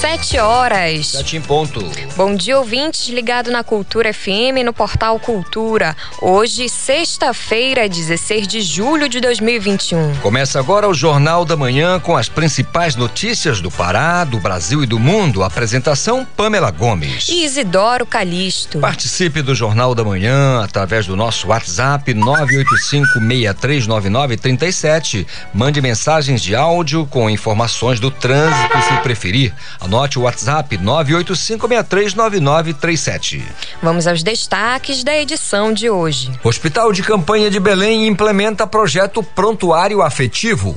Sete horas. Sete em ponto. Bom dia, ouvintes ligado na Cultura FM no Portal Cultura. Hoje, sexta-feira, 16 de julho de 2021. Começa agora o Jornal da Manhã com as principais notícias do Pará, do Brasil e do mundo. Apresentação Pamela Gomes. E Isidoro Calixto. Participe do Jornal da Manhã através do nosso WhatsApp 985-639937. Mande mensagens de áudio com informações do trânsito, se preferir. Anote o WhatsApp 985639937. Vamos aos destaques da edição de hoje. Hospital de Campanha de Belém implementa projeto Prontuário Afetivo.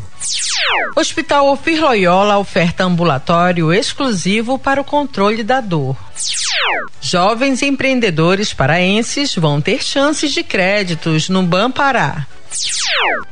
Hospital Ofir Loyola oferta ambulatório exclusivo para o controle da dor. Jovens empreendedores paraenses vão ter chances de créditos no Banpará.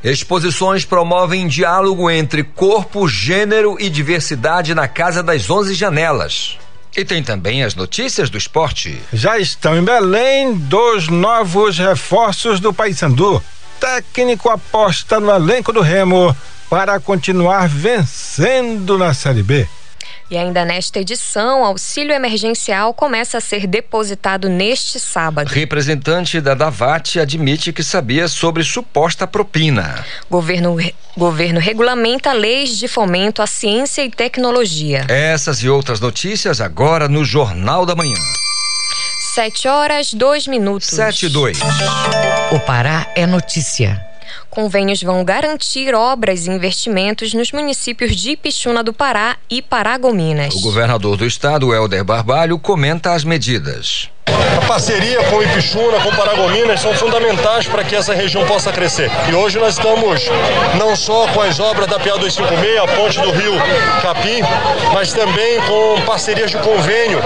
Exposições promovem diálogo entre corpo, gênero e diversidade na Casa das Onze Janelas. E tem também as notícias do esporte. Já estão em Belém dois novos reforços do Paysandu. Técnico aposta no elenco do Remo para continuar vencendo na Série B. E ainda nesta edição, auxílio emergencial começa a ser depositado neste sábado. Representante da Davat admite que sabia sobre suposta propina. Governo, governo regulamenta leis de fomento à ciência e tecnologia. Essas e outras notícias agora no Jornal da Manhã. Sete horas, dois minutos. Sete e dois. O Pará é notícia. Convênios vão garantir obras e investimentos nos municípios de Ipixuna do Pará e Paragominas. O governador do estado, Helder Barbalho, comenta as medidas. A parceria com Ipixuna, com Paragominas são fundamentais para que essa região possa crescer. E hoje nós estamos não só com as obras da PA 256, a ponte do Rio Capim, mas também com parcerias de convênio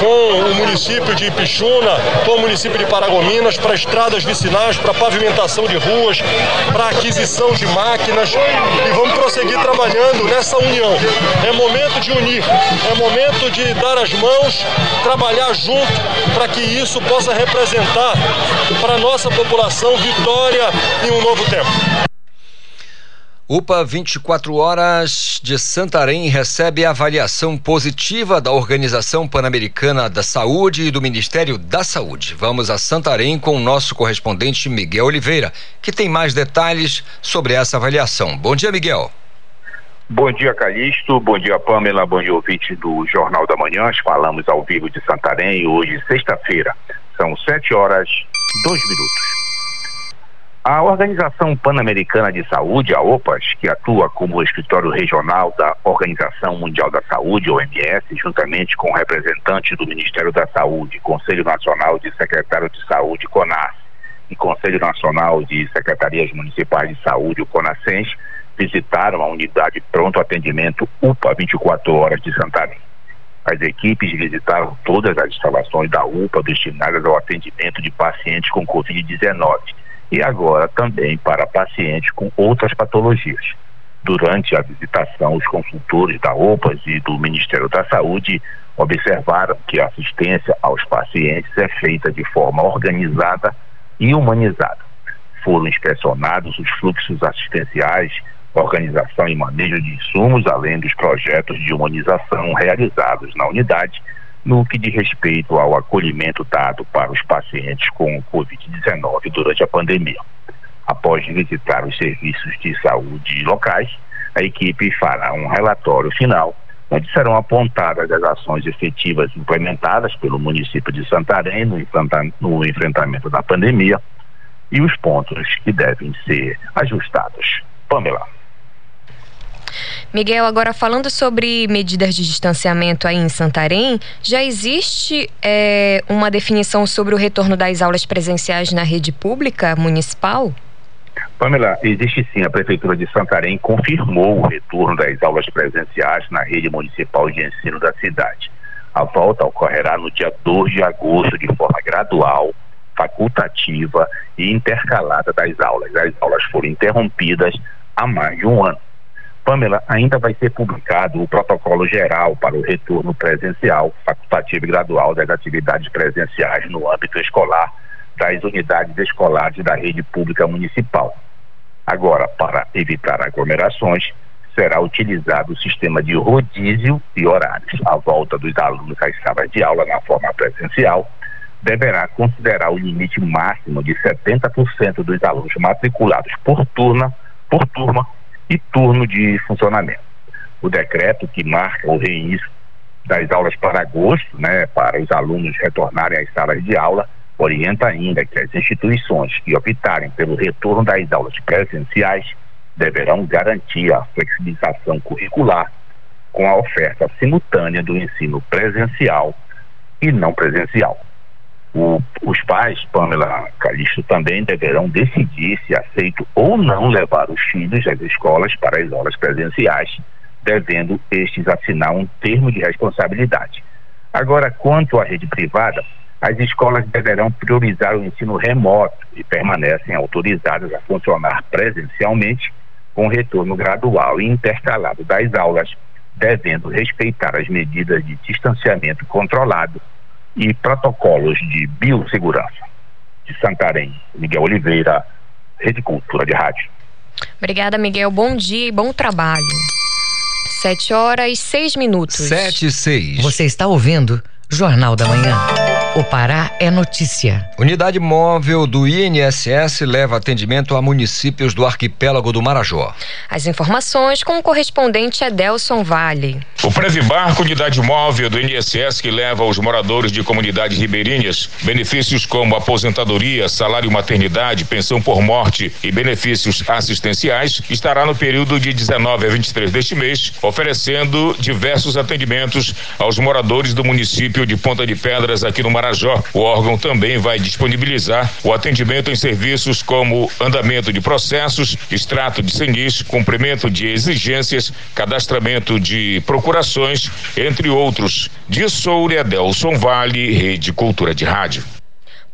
com o município de Ipixuna, com o município de Paragominas, para estradas vicinais, para pavimentação de ruas, para aquisição de máquinas. E vamos prosseguir trabalhando nessa união. É momento de unir, é momento de dar as mãos, trabalhar junto que isso possa representar para a nossa população vitória em um novo tempo. UPA 24 Horas de Santarém recebe avaliação positiva da Organização Pan-Americana da Saúde e do Ministério da Saúde. Vamos a Santarém com o nosso correspondente Miguel Oliveira, que tem mais detalhes sobre essa avaliação. Bom dia, Miguel. Bom dia, Calixto. Bom dia, Pamela. Bom dia, ouvinte do Jornal da Manhã. Falamos ao vivo de Santarém hoje, sexta-feira. São sete horas, dois minutos. A Organização Pan-Americana de Saúde, a OPAS, que atua como escritório regional da Organização Mundial da Saúde, OMS, juntamente com representantes do Ministério da Saúde, Conselho Nacional de Secretários de Saúde, CONAS, e Conselho Nacional de Secretarias Municipais de Saúde, o CONASENS, visitaram a unidade pronto atendimento UPA 24 horas de Santarém. As equipes visitaram todas as instalações da UPA destinadas ao atendimento de pacientes com Covid-19 e agora também para pacientes com outras patologias. Durante a visitação, os consultores da UPA e do Ministério da Saúde observaram que a assistência aos pacientes é feita de forma organizada e humanizada. Foram inspecionados os fluxos assistenciais organização e manejo de insumos, além dos projetos de humanização realizados na unidade, no que diz respeito ao acolhimento dado para os pacientes com Covid-19 durante a pandemia. Após visitar os serviços de saúde locais, a equipe fará um relatório final, onde serão apontadas as ações efetivas implementadas pelo município de Santarém no, enfrentamento da pandemia e os pontos que devem ser ajustados. Pamela. Miguel, agora falando sobre medidas de distanciamento aí em Santarém, já existe é, uma definição sobre o retorno das aulas presenciais na rede pública municipal? Pamela, existe sim. A Prefeitura de Santarém confirmou o retorno das aulas presenciais na rede municipal de ensino da cidade. A volta ocorrerá no dia 2 de agosto de forma gradual, facultativa e intercalada das aulas. As aulas foram interrompidas há mais de um ano. Pamela, ainda vai ser publicado o protocolo geral para o retorno presencial, facultativo e gradual das atividades presenciais no âmbito escolar das unidades escolares da rede pública municipal. Agora, para evitar aglomerações, será utilizado o sistema de rodízio de horários. A volta dos alunos às salas de aula na forma presencial deverá considerar o limite máximo de 70% dos alunos matriculados por turma, por turma e turno de funcionamento. O decreto que marca o reinício das aulas para agosto, né, para os alunos retornarem às salas de aula, orienta ainda que as instituições que optarem pelo retorno das aulas presenciais deverão garantir a flexibilização curricular com a oferta simultânea do ensino presencial e não presencial. O, os pais, Pamela Calixto, também deverão decidir se aceitam ou não levar os filhos às escolas para as aulas presenciais, devendo estes assinar um termo de responsabilidade. Agora, quanto à rede privada, as escolas deverão priorizar o ensino remoto e permanecem autorizadas a funcionar presencialmente com retorno gradual e intercalado das aulas, devendo respeitar as medidas de distanciamento controlado e protocolos de biossegurança. De Santarém, Miguel Oliveira, Rede Cultura de Rádio. Obrigada, Miguel. Bom dia e bom trabalho. Sete horas e seis minutos. Sete e seis. Você está ouvindo Jornal da Manhã. O Pará é notícia. Unidade móvel do INSS leva atendimento a municípios do arquipélago do Marajó. As informações com o correspondente Edelson Vale. O Previbarco, unidade móvel do INSS que leva aos moradores de comunidades ribeirinhas benefícios como aposentadoria, salário maternidade, pensão por morte e benefícios assistenciais, estará no período de 19 a 23 deste mês, oferecendo diversos atendimentos aos moradores do município de Ponta de Pedras aqui no Marajó Marajó. O órgão também vai disponibilizar o atendimento em serviços como andamento de processos, extrato de CENIS, cumprimento de exigências, cadastramento de procurações, entre outros. De Soura, Delson Vale, Rede Cultura de Rádio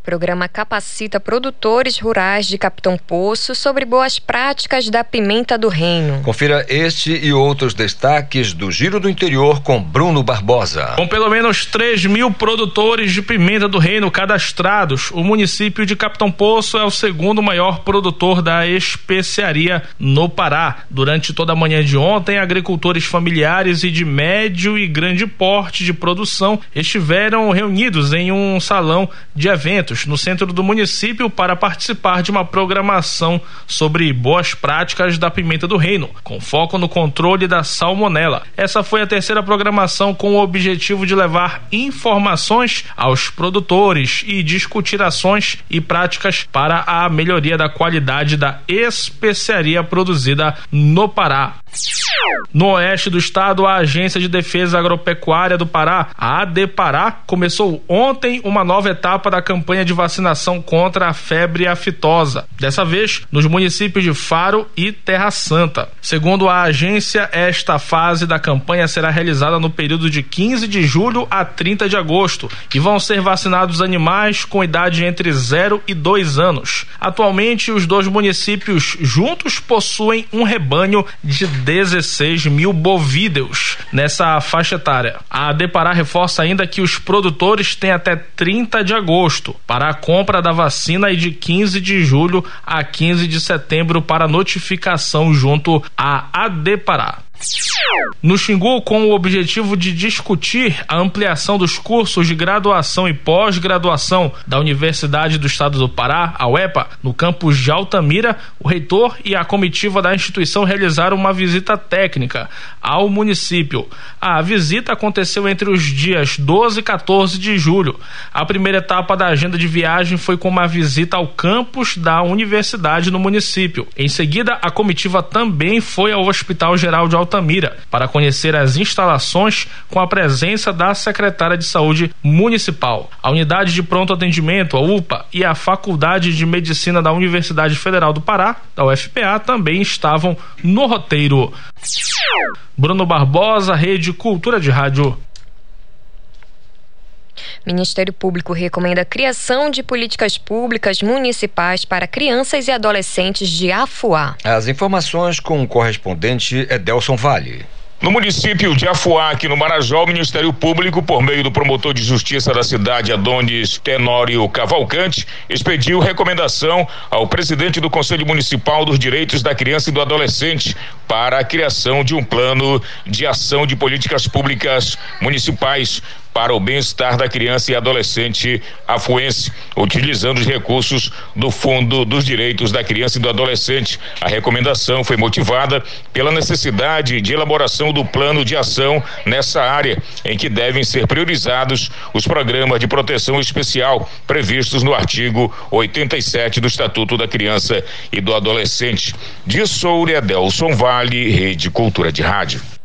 programa capacita produtores rurais de Capitão Poço sobre boas práticas da pimenta do reino. Confira este e outros destaques do Giro do Interior com Bruno Barbosa. Com pelo menos 3 mil produtores de pimenta do reino cadastrados, o município de Capitão Poço é o segundo maior produtor da especiaria no Pará. Durante toda a manhã de ontem, agricultores familiares e de médio e grande porte de produção estiveram reunidos em um salão de eventos no centro do município para participar de uma programação sobre boas práticas da pimenta do reino, com foco no controle da salmonela. Essa foi a terceira programação com o objetivo de levar informações aos produtores e discutir ações e práticas para a melhoria da qualidade da especiaria produzida no Pará. No oeste do estado, a Agência de Defesa Agropecuária do Pará, a ADPará, começou ontem uma nova etapa da campanha de vacinação contra a febre aftosa, dessa vez nos municípios de Faro e Terra Santa. Segundo a agência, esta fase da campanha será realizada no período de 15 de julho a 30 de agosto e vão ser vacinados animais com idade entre 0 e 2 anos. Atualmente, os dois municípios juntos possuem um rebanho de 16 mil bovídeos nessa faixa etária. A Depará reforça ainda que os produtores têm até 30 de agosto para a compra da vacina e de 15 de julho a 15 de setembro para notificação junto à ADPará no Xingu com o objetivo de discutir a ampliação dos cursos de graduação e pós-graduação da Universidade do Estado do Pará, a UEPA, no campus de Altamira, o reitor e a comitiva da instituição realizaram uma visita técnica ao município. A visita aconteceu entre os dias 12 e 14 de julho. A primeira etapa da agenda de viagem foi com uma visita ao campus da universidade no município. Em seguida, a comitiva também foi ao Hospital Geral de Altamira para conhecer as instalações com a presença da secretária de Saúde Municipal. A unidade de pronto atendimento, a UPA, e a Faculdade de Medicina da Universidade Federal do Pará, da UFPA, também estavam no roteiro. Bruno Barbosa, Rede Cultura de Rádio. Ministério Público recomenda a criação de políticas públicas municipais para crianças e adolescentes de Afuá. As informações com o correspondente Edelson Vale. No município de Afuá, aqui no Marajó, o Ministério Público, por meio do promotor de justiça da cidade, Adonis Tenório Cavalcante, expediu recomendação ao presidente do Conselho Municipal dos Direitos da Criança e do Adolescente para a criação de um plano de ação de políticas públicas municipais para o bem-estar da criança e adolescente afuense, utilizando os recursos do Fundo dos Direitos da Criança e do Adolescente. A recomendação foi motivada pela necessidade de elaboração do plano de ação nessa área, em que devem ser priorizados os programas de proteção especial previstos no artigo 87 do Estatuto da Criança e do Adolescente. De Soura Delson Vale, Rede Cultura de Rádio.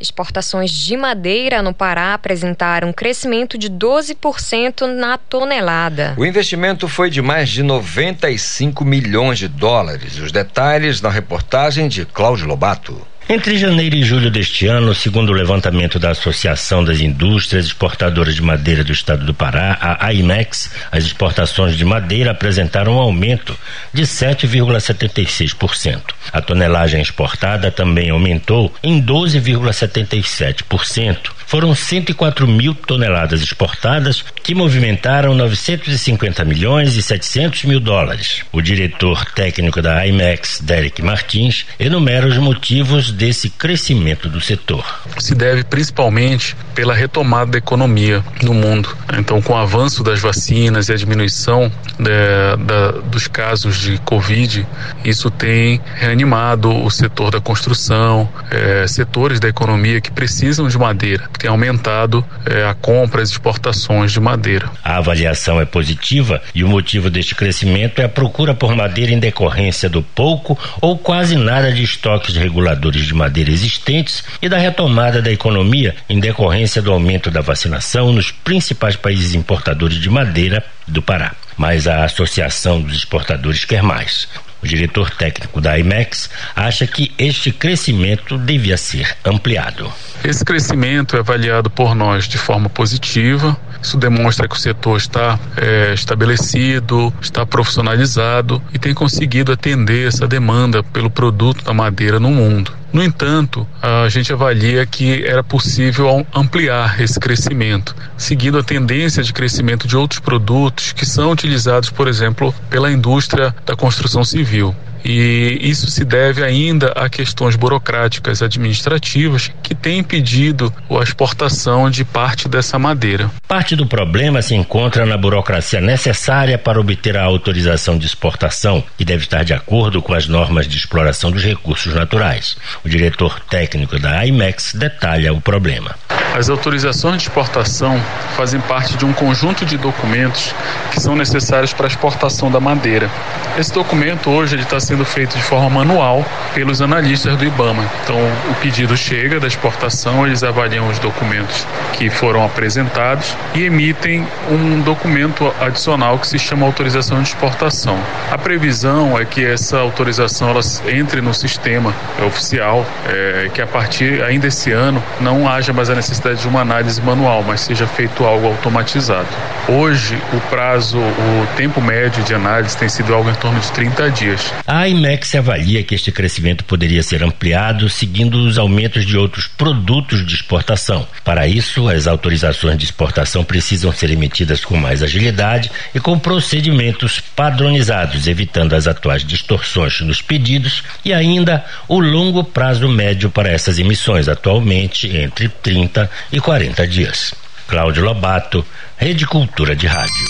Exportações de madeira no Pará apresentaram um crescimento de 12% na tonelada. O investimento foi de mais de 95 milhões de dólares. Os detalhes na reportagem de Cláudio Lobato. Entre janeiro e julho deste ano, segundo o levantamento da Associação das Indústrias Exportadoras de Madeira do Estado do Pará, a AIMEX, as exportações de madeira apresentaram um aumento de 7,76%. A tonelagem exportada também aumentou em 12,77%. Foram 104 mil toneladas exportadas que movimentaram 950 milhões e 700 mil dólares. O diretor técnico da IMEX, Derek Martins, enumera os motivos desse crescimento do setor? Se deve principalmente pela retomada da economia no mundo. Então, com o avanço das vacinas e a diminuição de, da, dos casos de Covid, isso tem reanimado o setor da construção, é, setores da economia que precisam de madeira, que tem aumentado é, a compra e as exportações de madeira. A avaliação é positiva e o motivo deste crescimento é a procura por madeira em decorrência do pouco ou quase nada de estoques reguladores de madeira existentes e da retomada da economia em decorrência do aumento da vacinação nos principais países importadores de madeira do Pará. Mas a Associação dos Exportadores quer mais. O diretor técnico da IMEX acha que este crescimento devia ser ampliado. Esse crescimento é avaliado por nós de forma positiva. Isso demonstra que o setor está é, estabelecido, está profissionalizado e tem conseguido atender essa demanda pelo produto da madeira no mundo. No entanto, a gente avalia que era possível ampliar esse crescimento, seguindo a tendência de crescimento de outros produtos que são utilizados, por exemplo, pela indústria da construção civil. E isso se deve ainda a questões burocráticas administrativas que têm impedido a exportação de parte dessa madeira. Parte do problema se encontra na burocracia necessária para obter a autorização de exportação, que deve estar de acordo com as normas de exploração dos recursos naturais. O diretor técnico da IMEX detalha o problema. As autorizações de exportação fazem parte de um conjunto de documentos que são necessários para a exportação da madeira. Esse documento hoje está sendo feito de forma manual pelos analistas do IBAMA. Então, o pedido chega da exportação, eles avaliam os documentos que foram apresentados e emitem um documento adicional que se chama autorização de exportação. A previsão é que essa autorização ela entre no sistema oficial, é, que a partir ainda esse ano não haja mais a necessidade necessidade de uma análise manual, mas seja feito algo automatizado. Hoje, o prazo, o tempo médio de análise tem sido algo em torno de 30 dias. A IMEX avalia que este crescimento poderia ser ampliado seguindo os aumentos de outros produtos de exportação. Para isso, as autorizações de exportação precisam ser emitidas com mais agilidade e com procedimentos padronizados, evitando as atuais distorções nos pedidos e ainda o longo prazo médio para essas emissões, atualmente entre 30 e 40 dias. Cláudio Lobato, Rede Cultura de Rádio.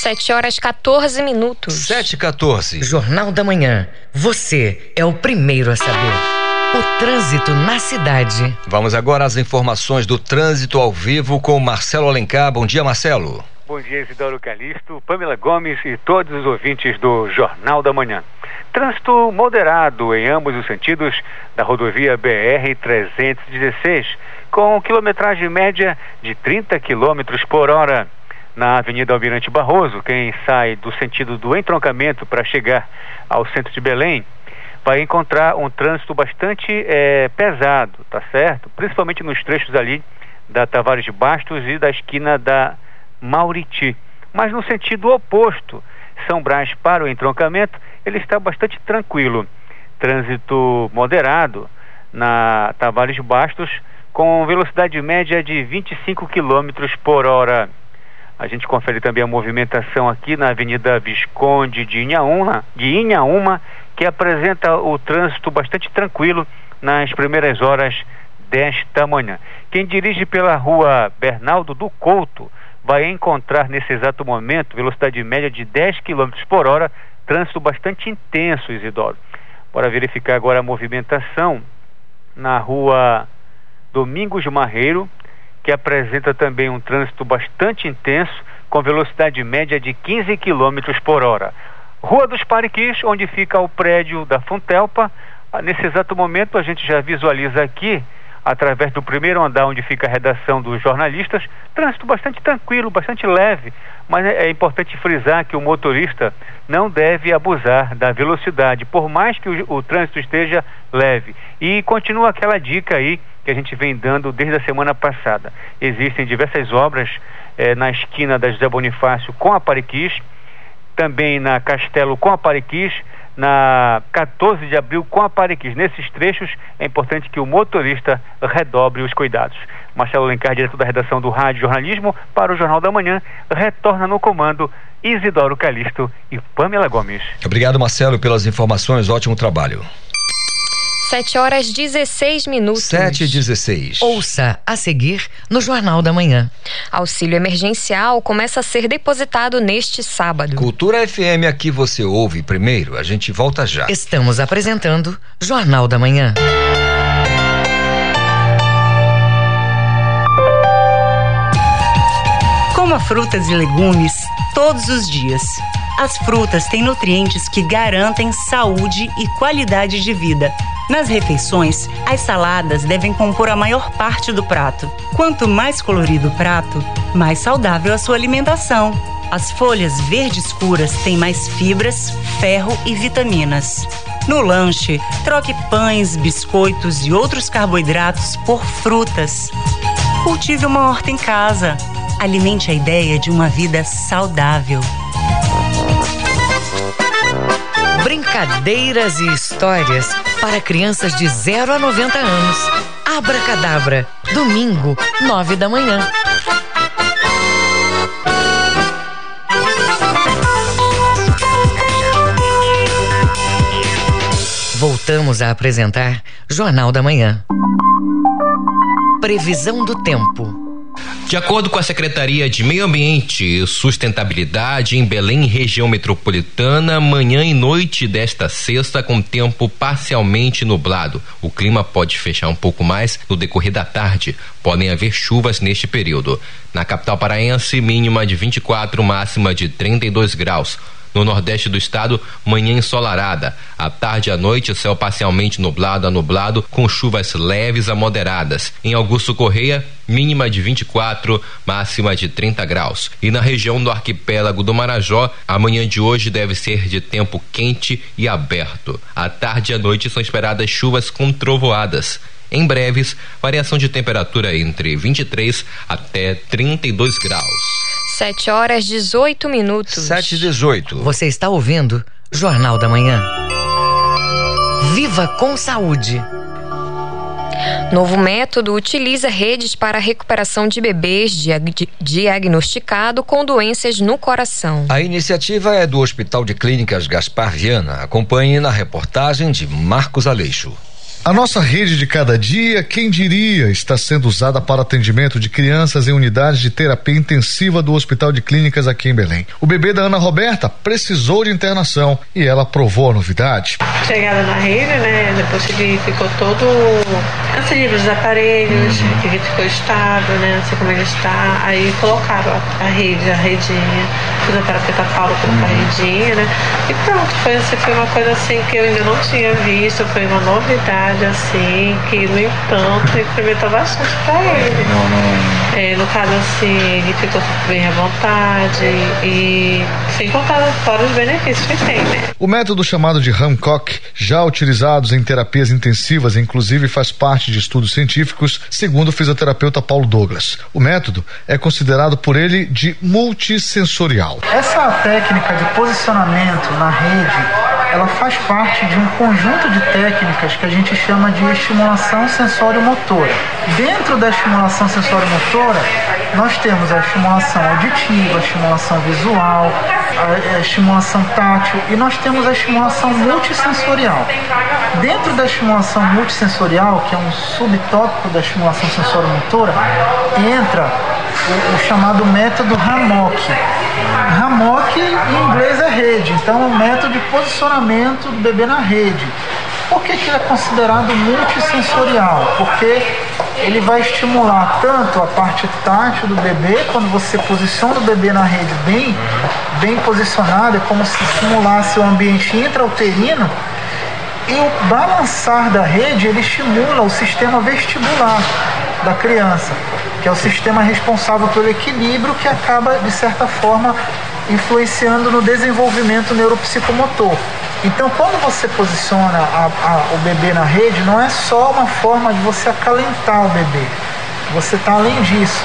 7 horas 14 minutos. 7 e 14. Jornal da Manhã. Você é o primeiro a saber. O trânsito na cidade. Vamos agora às informações do trânsito ao vivo com Marcelo Alencar. Bom dia, Marcelo. Bom dia, Isidoro Calixto, Pamela Gomes e todos os ouvintes do Jornal da Manhã. Trânsito moderado em ambos os sentidos da rodovia BR-316 com quilometragem média de 30 km por hora. Na Avenida Almirante Barroso, quem sai do sentido do entroncamento para chegar ao centro de Belém, vai encontrar um trânsito bastante é, pesado, tá certo? Principalmente nos trechos ali da Tavares de Bastos e da esquina da Mauriti. Mas no sentido oposto, São Brás para o entroncamento, ele está bastante tranquilo. Trânsito moderado na Tavares Bastos, com velocidade média de 25 km por hora. A gente confere também a movimentação aqui na Avenida Visconde de Inhaúma, de Inhaúma, que apresenta o trânsito bastante tranquilo nas primeiras horas desta manhã. Quem dirige pela rua Bernaldo do Couto vai encontrar nesse exato momento velocidade média de 10 km por hora, trânsito bastante intenso, Isidoro. Bora verificar agora a movimentação na rua Domingos Marreiro, que apresenta também um trânsito bastante intenso, com velocidade média de 15 km por hora. Rua dos Pariquis, onde fica o prédio da Funtelpa. Ah, nesse exato momento, a gente já visualiza aqui através do primeiro andar onde fica a redação dos jornalistas, trânsito bastante tranquilo, bastante leve, mas é, é importante frisar que o motorista não deve abusar da velocidade, por mais que o, o trânsito esteja leve. E continua aquela dica aí que a gente vem dando desde a semana passada. Existem diversas obras eh, na esquina da José Bonifácio com a Pariquis, também na Castelo com a Pariquis, na 14 de abril com a Parequis. Nesses trechos é importante que o motorista redobre os cuidados. Marcelo Lencar, diretor da redação do Rádio Jornalismo, para o Jornal da Manhã, retorna no comando Isidoro Calixto e Pamela Gomes. Obrigado, Marcelo, pelas informações. Ótimo trabalho. 7 horas 16 minutos. 7 e 16. Ouça a seguir no Jornal da Manhã. Auxílio emergencial começa a ser depositado neste sábado. Cultura FM aqui você ouve primeiro. A gente volta já. Estamos apresentando Jornal da Manhã. Coma frutas e legumes todos os dias. As frutas têm nutrientes que garantem saúde e qualidade de vida. Nas refeições, as saladas devem compor a maior parte do prato. Quanto mais colorido o prato, mais saudável a sua alimentação. As folhas verde escuras têm mais fibras, ferro e vitaminas. No lanche, troque pães, biscoitos e outros carboidratos por frutas. Cultive uma horta em casa. Alimente a ideia de uma vida saudável. Brincadeiras e histórias para crianças de 0 a 90 anos. Abra Cadabra, domingo, 9 da manhã. Voltamos a apresentar Jornal da Manhã. Previsão do tempo. De acordo com a Secretaria de Meio Ambiente e Sustentabilidade em Belém, região metropolitana, manhã e noite desta sexta com tempo parcialmente nublado. O clima pode fechar um pouco mais no decorrer da tarde. Podem haver chuvas neste período. Na capital paraense, mínima de 24, máxima de 32 graus. No nordeste do estado, manhã ensolarada. À tarde e à noite, céu parcialmente nublado a nublado, com chuvas leves a moderadas. Em Augusto Correia, mínima de 24, máxima de 30 graus. E na região do arquipélago do Marajó, a manhã de hoje deve ser de tempo quente e aberto. À tarde e à noite são esperadas chuvas com trovoadas. Em breves, variação de temperatura entre 23 até 32 graus. 7 horas 18 minutos. 7 e 18. Você está ouvindo Jornal da Manhã. Viva com saúde. Novo método utiliza redes para a recuperação de bebês diagnosticado com doenças no coração. A iniciativa é do Hospital de Clínicas Gaspar Viana. Acompanhe na reportagem de Marcos Aleixo. A nossa rede de cada dia, quem diria, está sendo usada para atendimento de crianças em unidades de terapia intensiva do Hospital de Clínicas aqui em Belém. O bebê da Ana Roberta precisou de internação e ela aprovou a novidade. Chegada na rede, né? Depois que ficou todo assim, dos aparelhos, uhum. que ficou estável, né? Assim como ele está. Aí colocaram a, a rede, a redinha. Fisioterapeuta Paulo colocou a uhum. redinha, né? E pronto, foi, assim, foi uma coisa assim que eu ainda não tinha visto, foi uma novidade assim, que no entanto incrementou bastante para ele. Não, não. É, no caso assim, ele ficou bem à vontade e sem contar fora os benefícios que tem, né? O método chamado de Hancock, já utilizados em terapias intensivas, inclusive faz parte de estudos científicos, segundo o fisioterapeuta Paulo Douglas. O método é considerado por ele de multissensorial. Essa técnica de posicionamento na rede ela faz parte de um conjunto de técnicas que a gente chama de estimulação sensório-motora. Dentro da estimulação sensório-motora, nós temos a estimulação auditiva, a estimulação visual, a, estimulação tátil e nós temos a estimulação multissensorial. Dentro da estimulação multissensorial, que é um subtópico da estimulação sensório-motora, entra o, chamado método Hammock. Hammock em inglês é rede, então é um método de posicionamento do bebê na rede. Por que, que ele é considerado multissensorial? Porque ele vai estimular tanto a parte tátil do bebê, quando você posiciona o bebê na rede bem, bem posicionado, é como se estimulasse o ambiente intrauterino, e o balançar da rede ele estimula o sistema vestibular da criança, que é o sistema responsável pelo equilíbrio que acaba, de certa forma, influenciando no desenvolvimento neuropsicomotor. Então, quando você posiciona a, a, o bebê na rede, não é só uma forma de você acalentar o bebê. Você está além disso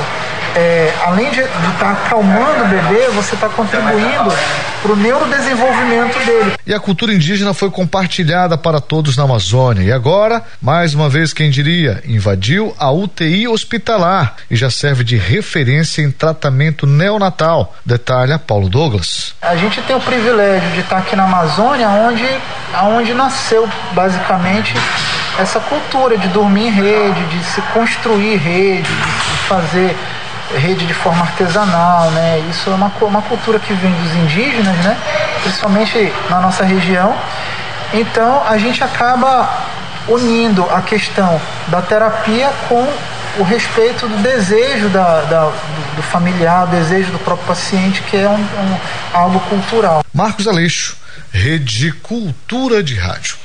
é, além de estar tá acalmando o bebê, você está contribuindo para o neurodesenvolvimento dele. E a cultura indígena foi compartilhada para todos na Amazônia. E agora, mais uma vez, quem diria, invadiu a UTI hospitalar e já serve de referência em tratamento neonatal. Detalha Paulo Douglas. A gente tem o privilégio de estar tá aqui na Amazônia, onde, onde nasceu basicamente essa cultura de dormir em rede, de se construir rede, de fazer rede de forma artesanal, né? Isso é uma, uma cultura que vem dos indígenas, né? Principalmente na nossa região. Então a gente acaba unindo a questão da terapia com o respeito do desejo da, da do, familiar, o desejo do próprio paciente, que é um, um, algo cultural. Marcos Aleixo, Rede Cultura de Rádio.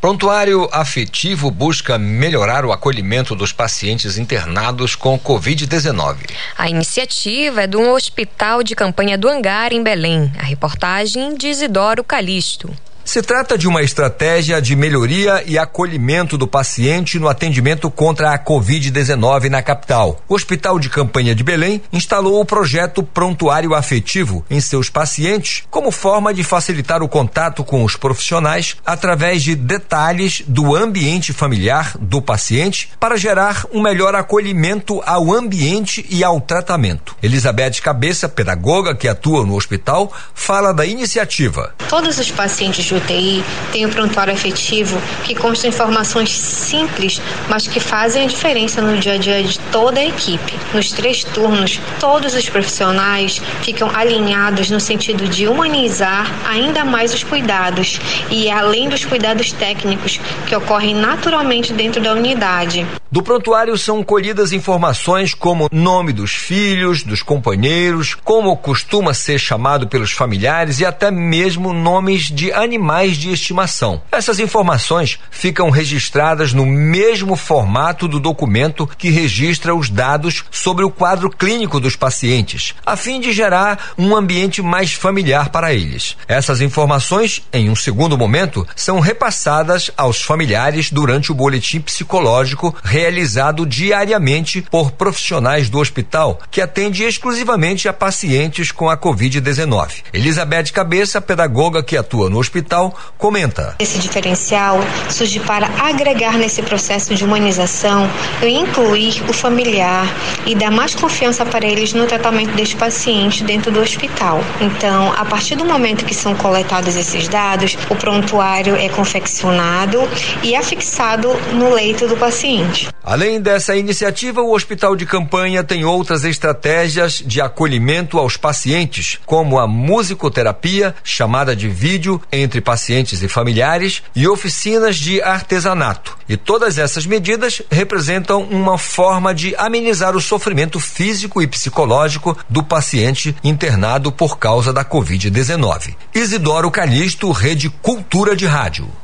Prontuário Afetivo busca melhorar o acolhimento dos pacientes internados com Covid-19. A iniciativa é do Hospital de Campanha do Hangar, em Belém. A reportagem de Isidoro Calixto. Se trata de uma estratégia de melhoria e acolhimento do paciente no atendimento contra a Covid-19 na capital. O Hospital de Campanha de Belém instalou o projeto Prontuário Afetivo em seus pacientes como forma de facilitar o contato com os profissionais através de detalhes do ambiente familiar do paciente para gerar um melhor acolhimento ao ambiente e ao tratamento. Elizabeth Cabeça, pedagoga que atua no hospital, fala da iniciativa. Todos os pacientes de UTI tem o prontuário afetivo que consta informações simples, mas que fazem a diferença no dia a dia de toda a equipe. Nos três turnos, todos os profissionais ficam alinhados no sentido de humanizar ainda mais os cuidados e além dos cuidados técnicos que ocorrem naturalmente dentro da unidade. Do prontuário são colhidas informações como nome dos filhos, dos companheiros, como costuma ser chamado pelos familiares e até mesmo nomes de animais de estimação. Essas informações ficam registradas no mesmo formato do documento que registra os dados sobre o quadro clínico dos pacientes, a fim de gerar um ambiente mais familiar para eles. Essas informações, em um segundo momento, são repassadas aos familiares durante o boletim psicológico realizado diariamente por profissionais do hospital, que atende exclusivamente a pacientes com a Covid-19. Elizabeth Cabeça, pedagoga que atua no hospital, comenta. Esse diferencial surge para agregar nesse processo de humanização e incluir o familiar e dar mais confiança para eles no tratamento deste paciente dentro do hospital. Então, a partir do momento que são coletados esses dados, o prontuário é confeccionado e afixado no leito do paciente. Além dessa iniciativa, o Hospital de Campanha tem outras estratégias de acolhimento aos pacientes, como a musicoterapia, chamada de vídeo entre pacientes e familiares, e oficinas de artesanato. E todas essas medidas representam uma forma de amenizar o sofrimento físico e psicológico do paciente internado por causa da Covid-19. Isidoro Calixto, Rede Cultura de Rádio.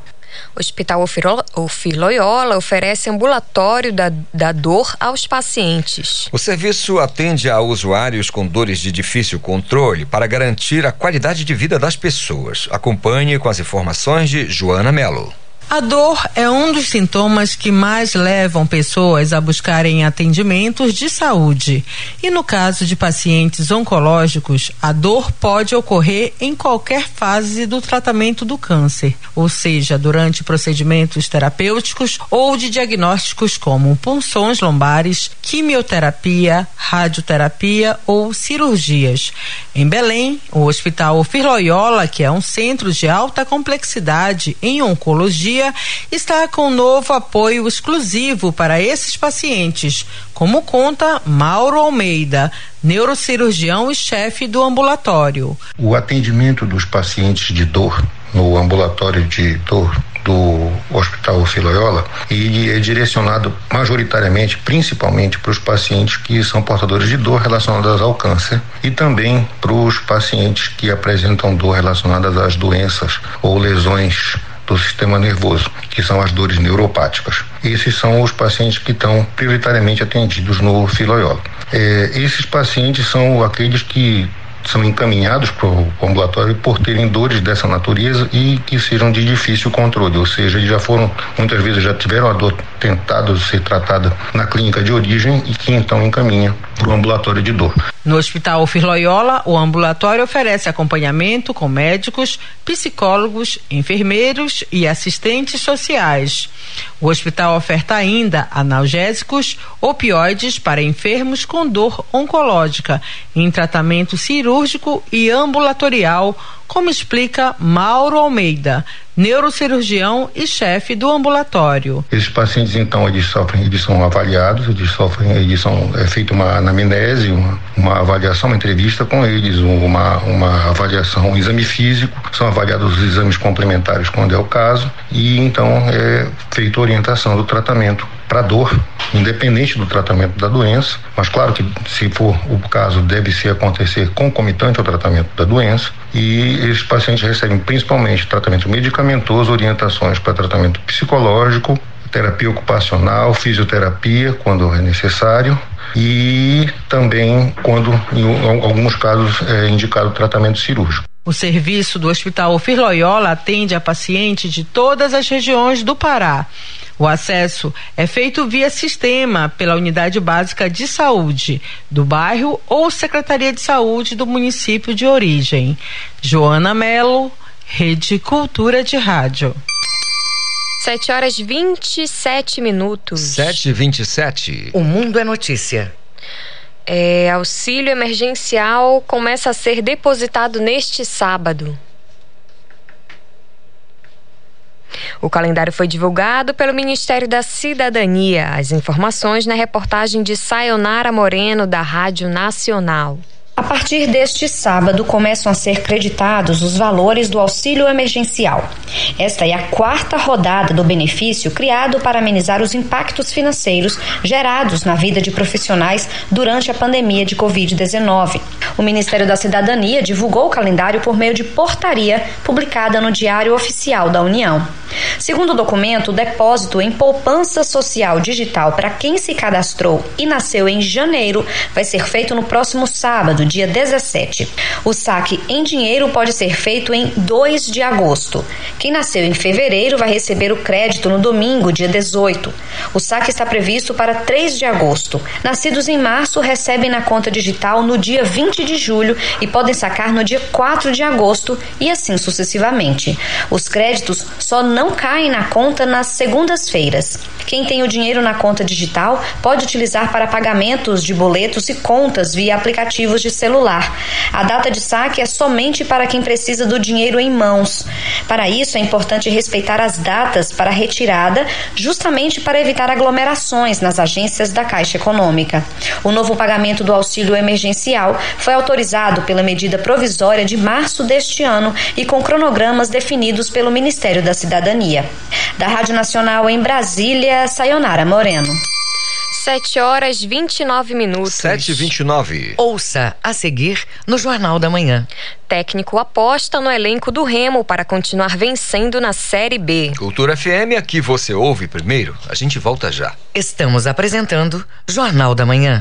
O Hospital Ofiloiola oferece ambulatório da, da dor aos pacientes. O serviço atende a usuários com dores de difícil controle para garantir a qualidade de vida das pessoas. Acompanhe com as informações de Joana Melo. A dor é um dos sintomas que mais levam pessoas a buscarem atendimentos de saúde. E no caso de pacientes oncológicos, a dor pode ocorrer em qualquer fase do tratamento do câncer, ou seja, durante procedimentos terapêuticos ou de diagnósticos como punções lombares, quimioterapia, radioterapia ou cirurgias. Em Belém, o Hospital Firloiola, que é um centro de alta complexidade em oncologia, dia está com novo apoio exclusivo para esses pacientes, como conta Mauro Almeida, neurocirurgião e chefe do ambulatório. O atendimento dos pacientes de dor no ambulatório de dor do Hospital Filoiola e é direcionado majoritariamente, principalmente para os pacientes que são portadores de dor relacionadas ao câncer e também para os pacientes que apresentam dor relacionadas às doenças ou lesões do sistema nervoso, que são as dores neuropáticas. Esses são os pacientes que estão prioritariamente atendidos no filoiola. É, esses pacientes são aqueles que são encaminhados para o ambulatório por terem dores dessa natureza e que sejam de difícil controle, ou seja, eles já foram, muitas vezes já tiveram a dor tentado ser tratada na clínica de origem e que então encaminha para o ambulatório de dor. No Hospital Firloiola, o ambulatório oferece acompanhamento com médicos, psicólogos, enfermeiros e assistentes sociais. O hospital oferta ainda analgésicos, opioides para enfermos com dor oncológica, em tratamento cirúrgico e ambulatorial como explica Mauro Almeida, neurocirurgião e chefe do ambulatório. Esses pacientes então eles sofrem, eles são avaliados, eles sofrem, eles são é feita uma anamnese, uma, uma avaliação, uma entrevista com eles, uma uma avaliação, um exame físico, são avaliados os exames complementares quando é o caso. E então é feita orientação do tratamento para dor, independente do tratamento da doença, mas claro que se for o caso deve se acontecer concomitante ao tratamento da doença e esses pacientes recebem principalmente tratamento medicamentoso, orientações para tratamento psicológico, terapia ocupacional, fisioterapia quando é necessário e também quando em alguns casos é indicado tratamento cirúrgico. O serviço do Hospital Firloiola atende a pacientes de todas as regiões do Pará. O acesso é feito via sistema pela Unidade Básica de Saúde do bairro ou Secretaria de Saúde do município de origem. Joana Melo, Rede Cultura de Rádio. 7 horas 27 minutos. 7 e 27 O mundo é notícia. É, auxílio emergencial começa a ser depositado neste sábado. O calendário foi divulgado pelo Ministério da Cidadania. As informações na reportagem de Sayonara Moreno, da Rádio Nacional. A partir deste sábado começam a ser creditados os valores do auxílio emergencial. Esta é a quarta rodada do benefício criado para amenizar os impactos financeiros gerados na vida de profissionais durante a pandemia de Covid-19. O Ministério da Cidadania divulgou o calendário por meio de portaria publicada no Diário Oficial da União. Segundo o documento, o depósito em poupança social digital para quem se cadastrou e nasceu em janeiro vai ser feito no próximo sábado, dia 17. O saque em dinheiro pode ser feito em 2 de agosto. Quem nasceu em fevereiro vai receber o crédito no domingo, dia 18. O saque está previsto para 3 de agosto. Nascidos em março recebem na conta digital no dia 20 de julho e podem sacar no dia 4 de agosto e assim sucessivamente. Os créditos só não caem na conta nas segundas-feiras. Quem tem o dinheiro na conta digital pode utilizar para pagamentos de boletos e contas via aplicativos de celular. A data de saque é somente para quem precisa do dinheiro em mãos. Para isso, é importante respeitar as datas para retirada, justamente para evitar aglomerações nas agências da Caixa Econômica. O novo pagamento do auxílio emergencial foi autorizado pela medida provisória de março deste ano e com cronogramas definidos pelo Ministério da Cidadania. Da Rádio Nacional em Brasília, Sayonara Moreno. 7 horas 29 minutos. 7 e 29 Ouça a seguir no Jornal da Manhã. Técnico aposta no elenco do Remo para continuar vencendo na Série B. Cultura FM, aqui você ouve primeiro. A gente volta já. Estamos apresentando Jornal da Manhã.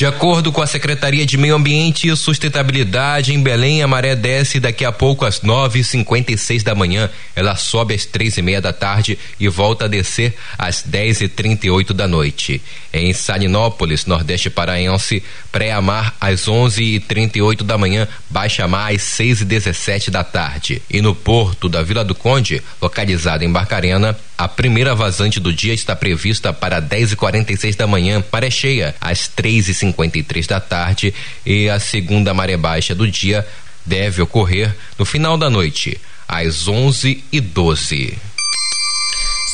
De acordo com a Secretaria de Meio Ambiente e Sustentabilidade, em Belém a maré desce daqui a pouco às nove e cinquenta e seis da manhã. Ela sobe às três e meia da tarde e volta a descer às dez e trinta e oito da noite. Em Salinópolis, Nordeste Paraense, pré-amar às onze e trinta e oito da manhã, baixa-mar às seis e dezessete da tarde. E no porto da Vila do Conde, localizado em Barcarena, a primeira vazante do dia está prevista para 10 e 46 da manhã, maré cheia, às 3 e 53 da tarde, e a segunda maré baixa do dia deve ocorrer no final da noite, às 11 e 12.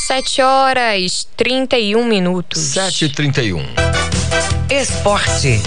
7 horas 31 minutos. 7 e 31 Esporte.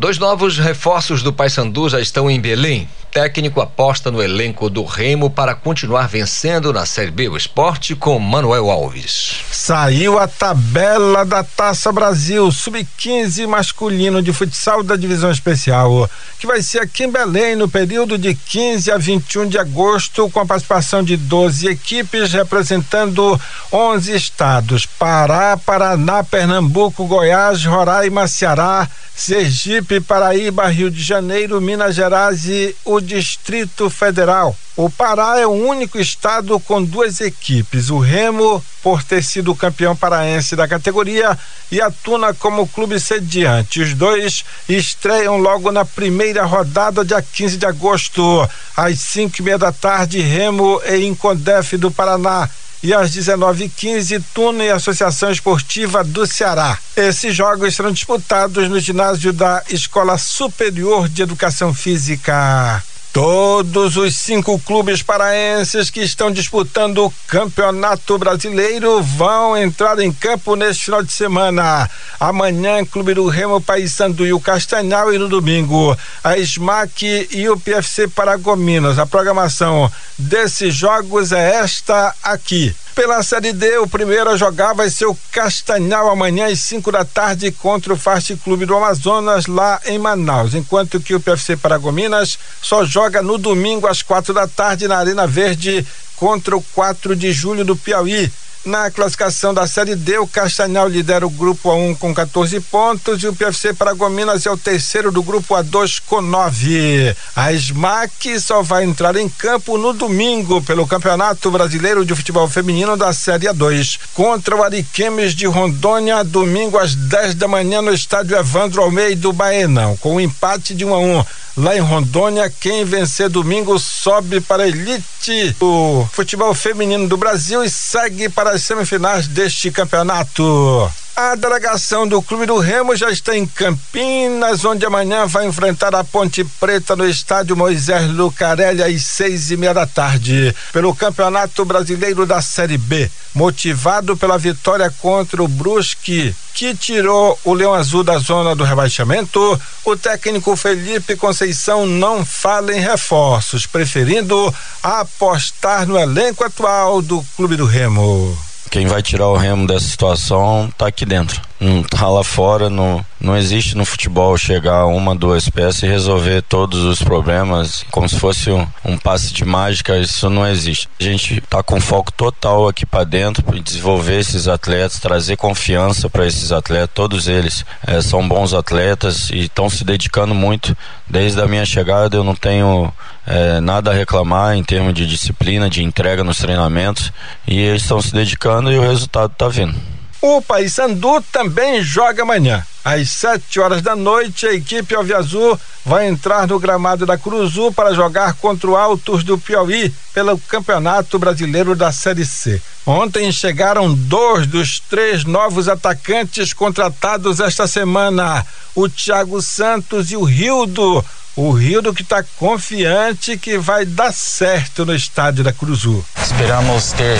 Dois novos reforços do Paysandu já estão em Belém. Técnico aposta no elenco do Remo para continuar vencendo na Série B o esporte com Manuel Alves. Saiu a tabela da Taça Brasil Sub-15 masculino de futsal da divisão especial, que vai ser aqui em Belém no período de 15 a 21 de agosto, com a participação de 12 equipes representando 11 estados: Pará, Paraná, Pernambuco, Goiás, Roraima, Ceará, Sergipe, Paraíba, Rio de Janeiro, Minas Gerais e o Distrito Federal. O Pará é o único estado com duas equipes, o Remo, por ter sido campeão paraense da categoria, e a Tuna como clube sediante. Os dois estreiam logo na primeira rodada, dia 15 de agosto, às cinco e meia da tarde, Remo e Incondef do Paraná e às 19h15, Tuna e Associação Esportiva do Ceará. Esses jogos serão disputados no ginásio da Escola Superior de Educação Física. Todos os cinco clubes paraenses que estão disputando o Campeonato Brasileiro vão entrar em campo neste final de semana. Amanhã, Clube do Remo, Paysandu e o Castanhal e no domingo, a SMAC e o PFC Paragominas. A programação desses jogos é esta aqui. Pela Série D, o primeiro a jogar vai ser o Castanhal amanhã às 5 da tarde contra o Fast Clube do Amazonas lá em Manaus, enquanto que o PFC Paragominas só joga no domingo às quatro da tarde na Arena Verde contra o 4 de julho do Piauí. Na classificação da Série D, o Castanhal lidera o grupo A1 com 14 pontos e o PFC Paragominas é o terceiro do grupo A2 com 9. A SMAC só vai entrar em campo no domingo pelo Campeonato Brasileiro de Futebol Feminino da Série A2 contra o Ariquemes de Rondônia, domingo às 10 da manhã no estádio Evandro Almeida do Baenão, com um empate de 1 a 1 lá em Rondônia. Quem vencer domingo sobe para a elite do futebol feminino do Brasil e segue para as semifinais deste campeonato. A delegação do Clube do Remo já está em Campinas, onde amanhã vai enfrentar a Ponte Preta no estádio Moisés Lucarelli às seis e meia da tarde, pelo Campeonato Brasileiro da Série B. Motivado pela vitória contra o Brusque, que tirou o Leão Azul da zona do rebaixamento, o técnico Felipe Conceição não fala em reforços, preferindo apostar no elenco atual do Clube do Remo. Quem vai tirar o Remo dessa situação tá aqui dentro. Não tá lá fora, não, não existe no futebol chegar uma, duas peças e resolver todos os problemas como se fosse um, um passe de mágica, isso não existe. A gente tá com foco total aqui para dentro para desenvolver esses atletas, trazer confiança para esses atletas, todos eles é, são bons atletas e estão se dedicando muito. Desde a minha chegada eu não tenho é, nada a reclamar em termos de disciplina, de entrega nos treinamentos e eles estão se dedicando e o resultado está vindo. O Paysandu também joga amanhã. Às 7 horas da noite, a equipe Alviazul vai entrar no gramado da Curuzu para jogar contra o Altos do Piauí pelo Campeonato Brasileiro da Série C. Ontem chegaram dois dos três novos atacantes contratados esta semana: o Thiago Santos e o Rildo. O Rildo que está confiante que vai dar certo no estádio da Curuzu. Esperamos ter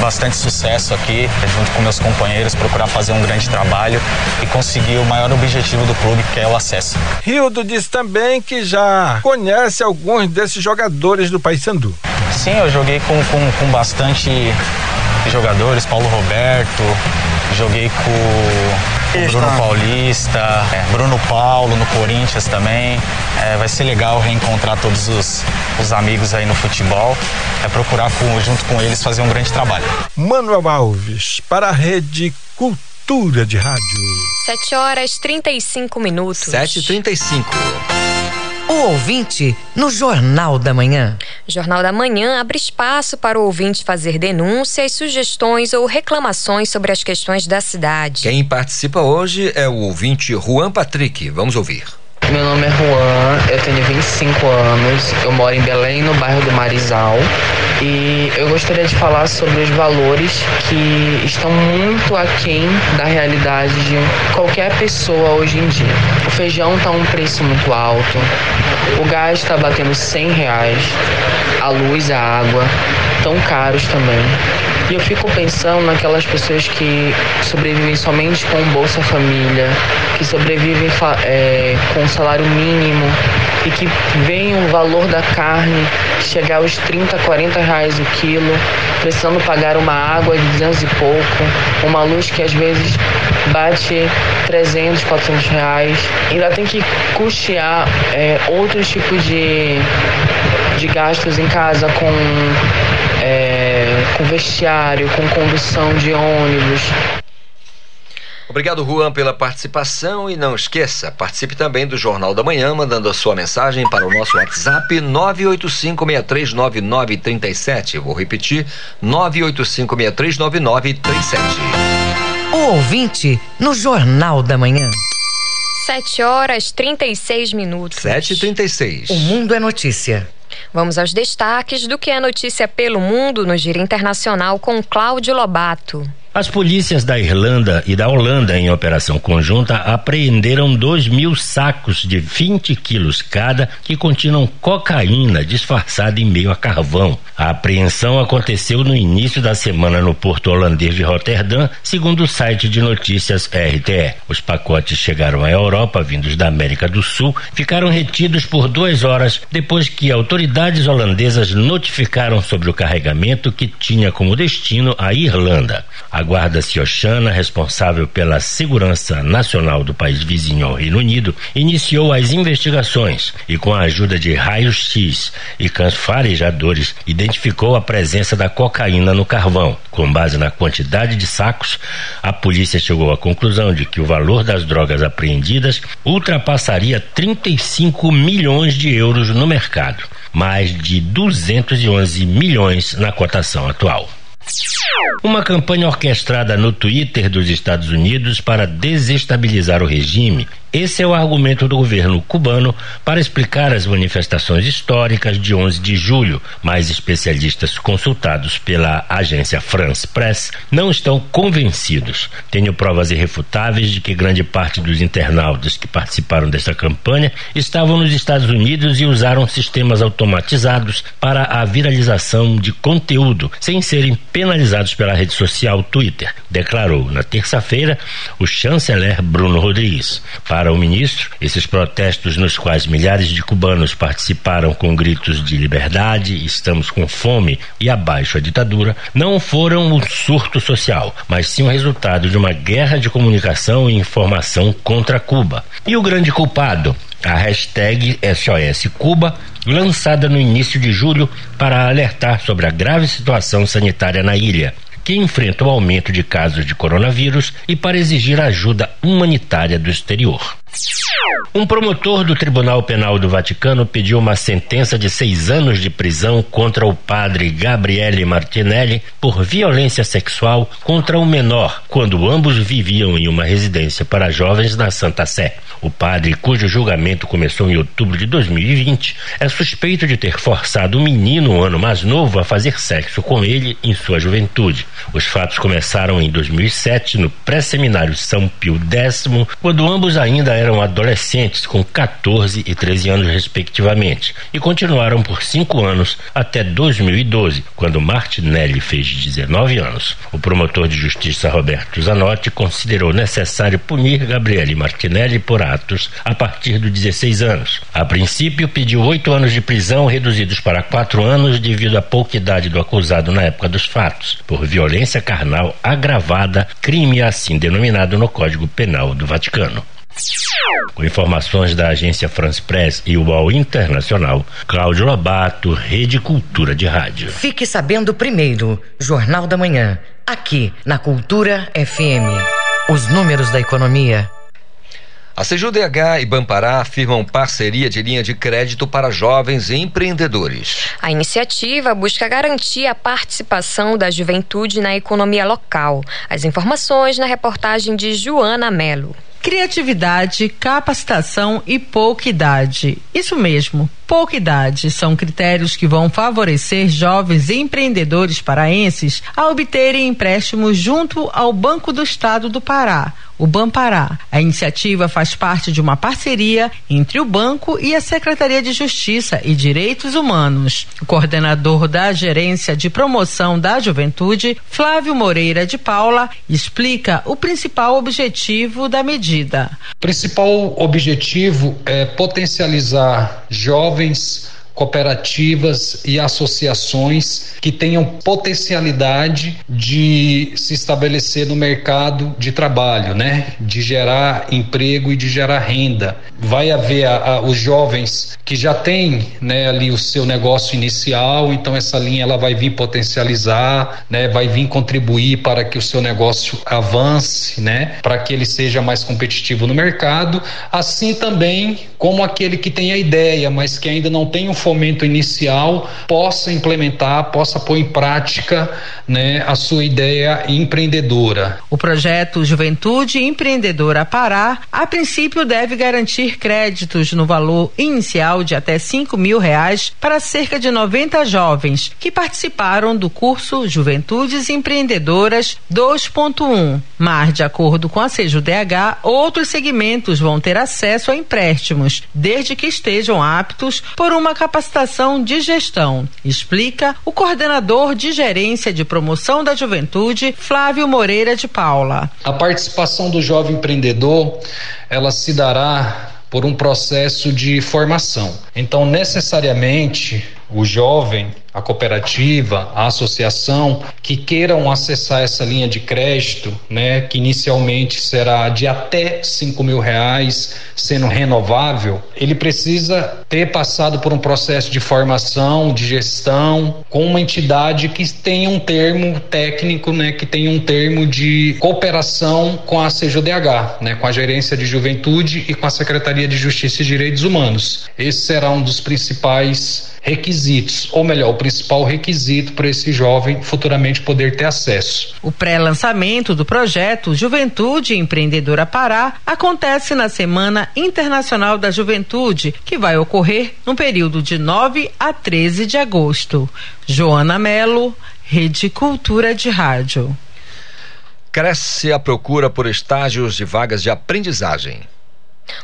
bastante sucesso aqui, junto com meus companheiros, procurar fazer um grande trabalho e conseguir o maior objetivo do clube, que é o acesso. Rildo disse também que já conhece alguns desses jogadores do Paysandu. Sim, eu joguei com, com, com bastante jogadores, Paulo Roberto, joguei com Bruno Paulista, é, Bruno Paulo no Corinthians também. É, vai ser legal reencontrar todos os, os amigos aí no futebol. É procurar com, junto com eles fazer um grande trabalho. Manuel Alves, para a Rede Cultura de Rádio. 7 horas 35 minutos. 7h35. O ouvinte no Jornal da Manhã. Jornal da Manhã abre espaço para o ouvinte fazer denúncias, sugestões ou reclamações sobre as questões da cidade. Quem participa hoje é o ouvinte Juan Patrick. Vamos ouvir. Meu nome é Juan, eu tenho 25 anos, eu moro em Belém, no bairro do Marizal, e eu gostaria de falar sobre os valores que estão muito aquém da realidade de qualquer pessoa hoje em dia. O feijão está um preço muito alto, o gás está batendo 100 reais, a luz, a água tão caros também. E eu fico pensando naquelas pessoas que sobrevivem somente com Bolsa Família, que sobrevivem é, com salário mínimo e que veem o valor da carne chegar aos 30, 40 reais o quilo, precisando pagar uma água de 200 e pouco, uma luz que às vezes bate 300, 400 reais, ainda tem que custear é, outros tipos de, de gastos em casa com é, com vestiário, com condução de ônibus. Obrigado, Juan, pela participação e não esqueça, participe também do Jornal da Manhã, mandando a sua mensagem para o nosso WhatsApp 985639937. Vou repetir, 985639937. O ouvinte no Jornal da Manhã. 7 horas 36 minutos. 7 e 36 O mundo é notícia. Vamos aos destaques do que é notícia pelo mundo no Giro Internacional com Cláudio Lobato. As polícias da Irlanda e da Holanda, em operação conjunta, apreenderam 2 mil sacos de 20 quilos cada que continham cocaína disfarçada em meio a carvão. A apreensão aconteceu no início da semana no porto holandês de Roterdã, segundo o site de notícias RTE. Os pacotes chegaram à Europa, vindos da América do Sul, ficaram retidos por duas horas depois que autoridades holandesas notificaram sobre o carregamento que tinha como destino a Irlanda. A a Guarda Ciochana, responsável pela segurança nacional do país vizinho ao Reino Unido, iniciou as investigações e, com a ajuda de raios-x e cães farejadores, identificou a presença da cocaína no carvão. Com base na quantidade de sacos, a polícia chegou à conclusão de que o valor das drogas apreendidas ultrapassaria 35 milhões de euros no mercado, mais de 211 milhões na cotação atual. Uma campanha orquestrada no Twitter dos Estados Unidos para desestabilizar o regime esse é o argumento do governo cubano para explicar as manifestações históricas de 11 de julho, mas especialistas consultados pela agência France Press não estão convencidos. Tenho provas irrefutáveis de que grande parte dos internautas que participaram dessa campanha estavam nos Estados Unidos e usaram sistemas automatizados para a viralização de conteúdo, sem serem penalizados pela rede social Twitter, declarou na terça-feira o chanceler Bruno Rodrigues. Para o ministro, esses protestos nos quais milhares de cubanos participaram com gritos de liberdade, estamos com fome e abaixo a ditadura, não foram um surto social, mas sim o resultado de uma guerra de comunicação e informação contra Cuba. E o grande culpado, a hashtag SOS Cuba, lançada no início de julho para alertar sobre a grave situação sanitária na ilha que enfrenta o aumento de casos de coronavírus e para exigir ajuda humanitária do exterior. Um promotor do Tribunal Penal do Vaticano pediu uma sentença de seis anos de prisão contra o padre Gabriele Martinelli por violência sexual contra um menor, quando ambos viviam em uma residência para jovens na Santa Sé. O padre, cujo julgamento começou em outubro de 2020, é suspeito de ter forçado o menino, um ano mais novo, a fazer sexo com ele em sua juventude. Os fatos começaram em 2007, no pré-seminário São Pio X, quando ambos ainda eram adolescentes com 14 e 13 anos, respectivamente, e continuaram por cinco anos até 2012, quando Martinelli fez 19 anos. O promotor de justiça Roberto Zanotti considerou necessário punir Gabriele Martinelli por atos a partir dos 16 anos. A princípio, pediu oito anos de prisão, reduzidos para quatro anos devido à pouca idade do acusado na época dos fatos, por violência carnal agravada, crime assim denominado no Código Penal do Vaticano. Com informações da agência France Press e UOL Internacional, Cláudio Lobato, Rede Cultura de Rádio. Fique sabendo primeiro, Jornal da Manhã, aqui na Cultura FM. Os números da economia. A CJUDH e Bampará afirmam parceria de linha de crédito para jovens empreendedores. A iniciativa busca garantir a participação da juventude na economia local. As informações na reportagem de Joana Melo. Criatividade, capacitação e pouca idade. Isso mesmo, pouca idade são critérios que vão favorecer jovens empreendedores paraenses a obterem empréstimos junto ao Banco do Estado do Pará, o Bampará. A iniciativa faz parte de uma parceria entre o banco e a Secretaria de Justiça e Direitos Humanos. O coordenador da Gerência de Promoção da Juventude, Flávio Moreira de Paula, explica o principal objetivo da medida. O principal objetivo é potencializar jovens cooperativas e associações que tenham potencialidade de se estabelecer no mercado de trabalho, né? De gerar emprego e de gerar renda. Vai haver a, a, os jovens que já têm, né, ali o seu negócio inicial, então essa linha ela vai vir potencializar, né? Vai vir contribuir para que o seu negócio avance, né? Para que ele seja mais competitivo no mercado, assim também como aquele que tem a ideia, mas que ainda não tem um fomento inicial possa implementar, possa pôr em prática né, a sua ideia empreendedora. O projeto Juventude Empreendedora Pará, a princípio, deve garantir créditos no valor inicial de até cinco mil reais para cerca de 90 jovens que participaram do curso Juventudes Empreendedoras 2.1. Mas, de acordo com a CEJUDH, outros segmentos vão ter acesso a empréstimos, desde que estejam aptos por uma capacitação capacitação de gestão, explica o coordenador de gerência de promoção da juventude, Flávio Moreira de Paula. A participação do jovem empreendedor, ela se dará por um processo de formação. Então, necessariamente, o jovem a cooperativa, a associação que queiram acessar essa linha de crédito, né, que inicialmente será de até cinco mil reais, sendo renovável, ele precisa ter passado por um processo de formação, de gestão, com uma entidade que tenha um termo técnico, né, que tenha um termo de cooperação com a CJDH, né, com a Gerência de Juventude e com a Secretaria de Justiça e Direitos Humanos. Esse será um dos principais requisitos, ou melhor, o principal requisito para esse jovem futuramente poder ter acesso. O pré-lançamento do projeto Juventude Empreendedora Pará acontece na Semana Internacional da Juventude, que vai ocorrer no período de 9 a 13 de agosto. Joana Melo, Rede Cultura de Rádio. Cresce a procura por estágios de vagas de aprendizagem.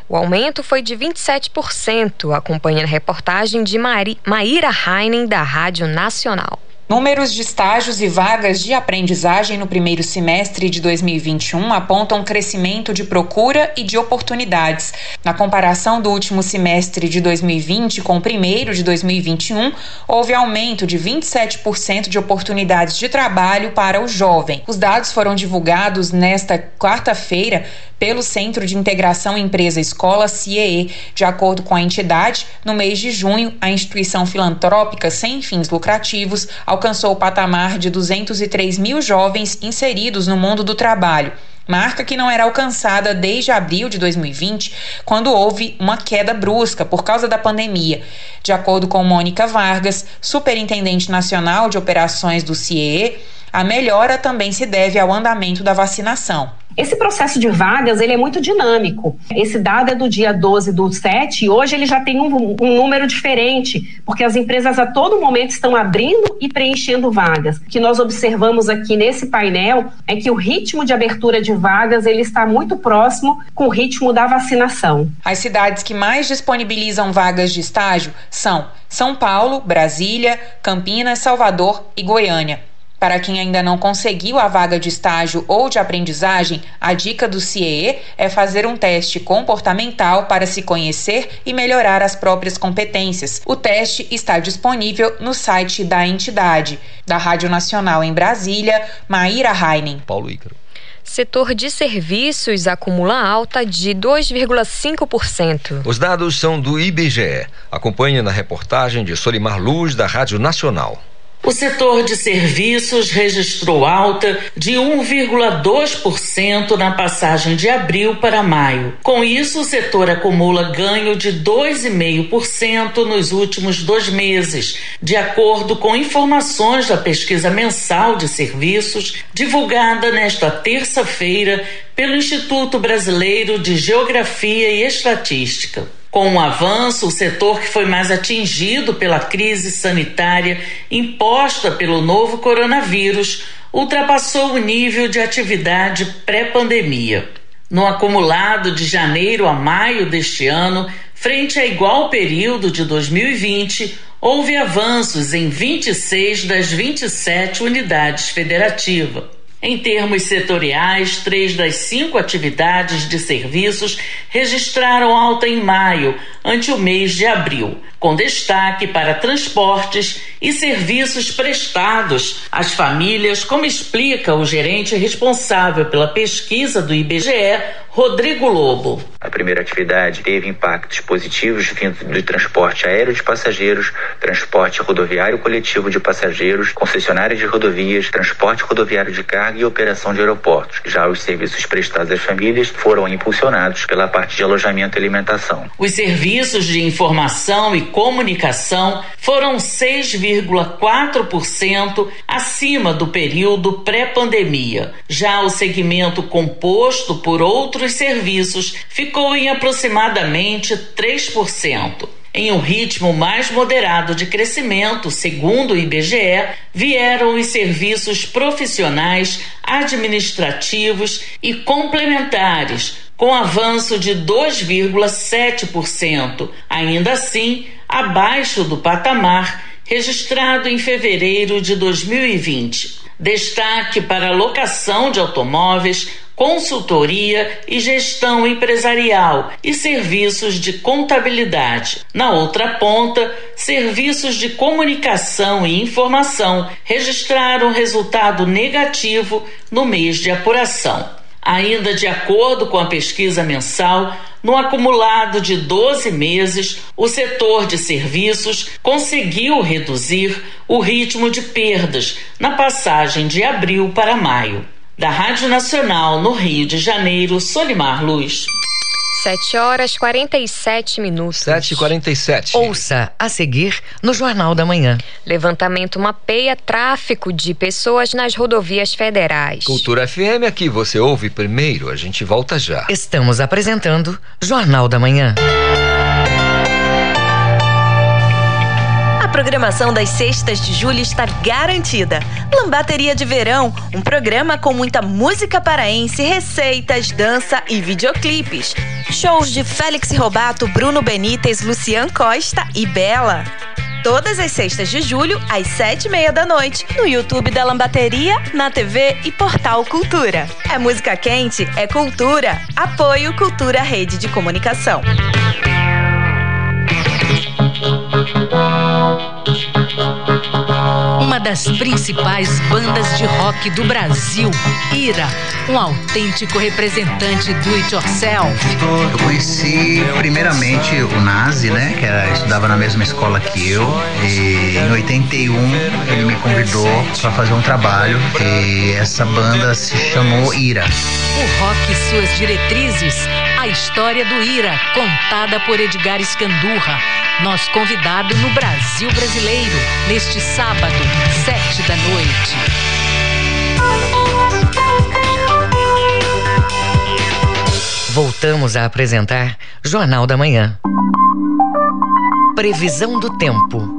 O aumento foi de 27%, acompanha a reportagem de Mari, Maíra Heinen, da Rádio Nacional. Números de estágios e vagas de aprendizagem no primeiro semestre de 2021 apontam crescimento de procura e de oportunidades. Na comparação do último semestre de 2020 com o primeiro de 2021, houve aumento de 27% de oportunidades de trabalho para o jovem. Os dados foram divulgados nesta quarta-feira pelo Centro de Integração Empresa-Escola CIEE. De acordo com a entidade, no mês de junho, a instituição filantrópica sem fins lucrativos alcançou o patamar de 203 mil jovens inseridos no mundo do trabalho marca que não era alcançada desde abril de 2020, quando houve uma queda brusca por causa da pandemia. De acordo com Mônica Vargas, superintendente nacional de operações do CIE, A melhora também se deve ao andamento da vacinação. Esse processo de vagas, ele é muito dinâmico. Esse dado é do dia 12 do 7 e hoje ele já tem um, um, número diferente, porque as empresas a todo momento estão abrindo e preenchendo vagas. O que nós observamos aqui nesse painel é que o ritmo de abertura de vagas, ele está muito próximo com o ritmo da vacinação. As cidades que mais disponibilizam vagas de estágio são São Paulo, Brasília, Campinas, Salvador e Goiânia. Para quem ainda não conseguiu a vaga de estágio ou de aprendizagem, a dica do CIEE é fazer um teste comportamental para se conhecer e melhorar as próprias competências. O teste está disponível no site da entidade. Da Rádio Nacional em Brasília, Maíra Heinen. Paulo Ícaro. Setor de serviços acumula alta de 2,5%. Os dados são do IBGE. Acompanhe na reportagem de Solimar Luz, da Rádio Nacional. O setor de serviços registrou alta de 1,2% na passagem de abril para maio. Com isso, o setor acumula ganho de 2,5% nos últimos dois meses, de acordo com informações da pesquisa mensal de serviços divulgada nesta terça-feira pelo Instituto Brasileiro de Geografia e Estatística. Com o avanço, o setor que foi mais atingido pela crise sanitária imposta pelo novo coronavírus ultrapassou o nível de atividade pré-pandemia. No acumulado de janeiro a maio deste ano, frente a igual período de 2020, houve avanços em 26 das 27 unidades federativas. Em termos setoriais, três das cinco atividades de serviços registraram alta em maio, ante o mês de abril, com destaque para transportes e serviços prestados às famílias, como explica o gerente responsável pela pesquisa do IBGE, Rodrigo Lobo. A primeira atividade teve impactos positivos vindo do transporte aéreo de passageiros, transporte rodoviário coletivo de passageiros, concessionárias de rodovias, transporte rodoviário de carga e operação de aeroportos. Já os serviços prestados às famílias foram impulsionados pela parte de alojamento e alimentação. Os serviços de informação e comunicação foram 6,4% acima do período pré-pandemia. Já o segmento composto por outros serviços ficou em aproximadamente 3%. Em um ritmo mais moderado de crescimento, segundo o IBGE, vieram os serviços profissionais, administrativos e complementares, com avanço de 2,7%, ainda assim abaixo do patamar registrado em fevereiro de 2020. Destaque para locação de automóveis, consultoria e gestão empresarial e serviços de contabilidade. Na outra ponta, serviços de comunicação e informação registraram resultado negativo no mês de apuração. Ainda de acordo com a pesquisa mensal, no acumulado de 12 meses, o setor de serviços conseguiu reduzir o ritmo de perdas na passagem de abril para maio. Da Rádio Nacional no Rio de Janeiro, Solimar Luz. 7 horas 47 minutos. 7 e 47 Ouça a seguir no Jornal da Manhã. Levantamento mapeia tráfico de pessoas nas rodovias federais. Cultura FM aqui você ouve primeiro, a gente volta já. Estamos apresentando Jornal da Manhã. Programação das sextas de julho está garantida. Lambateria de Verão, um programa com muita música paraense, receitas, dança e videoclipes. Shows de Félix Robato, Bruno Benítez, Lucian Costa e Bela. Todas as sextas de julho, às sete e meia da noite, no YouTube da Lambateria, na TV e Portal Cultura. É música quente, é cultura. Apoio Cultura Rede de Comunicação. Uma das principais bandas de rock do Brasil, Ira, um autêntico representante do it yourself. Eu conheci primeiramente o Nazi, né, que era, estudava na mesma escola que eu, e em 81 ele me convidou para fazer um trabalho e essa banda se chamou Ira. O rock e suas diretrizes, a história do Ira, contada por Edgar Escandurra, nosso convidado no Brasil Brasileiro, neste sábado, sete da noite. Voltamos a apresentar Jornal da Manhã. Previsão do tempo.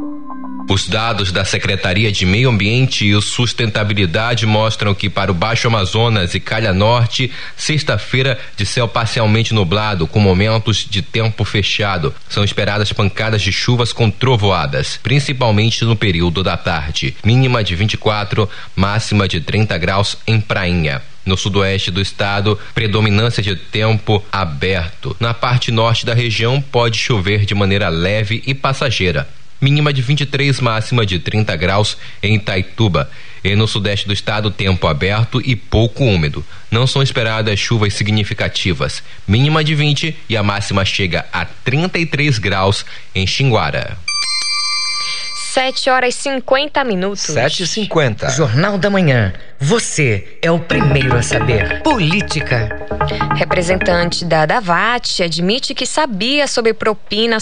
Os dados da Secretaria de Meio Ambiente e Sustentabilidade mostram que para o Baixo Amazonas e Calha Norte, sexta-feira de céu parcialmente nublado, com momentos de tempo fechado. São esperadas pancadas de chuvas com trovoadas, principalmente no período da tarde. Mínima de 24, máxima de 30 graus em Prainha. No sudoeste do estado, predominância de tempo aberto. Na parte norte da região, pode chover de maneira leve e passageira mínima de 23, máxima de 30 graus em Itaituba. E no sudeste do estado, tempo aberto e pouco úmido. Não são esperadas chuvas significativas. Mínima de 20 e a máxima chega a 33 graus em Xinguara. 7 horas e 50 minutos. 7 e 50 Jornal da Manhã. Você é o primeiro a saber. Política. Representante da Davat admite que sabia sobre propina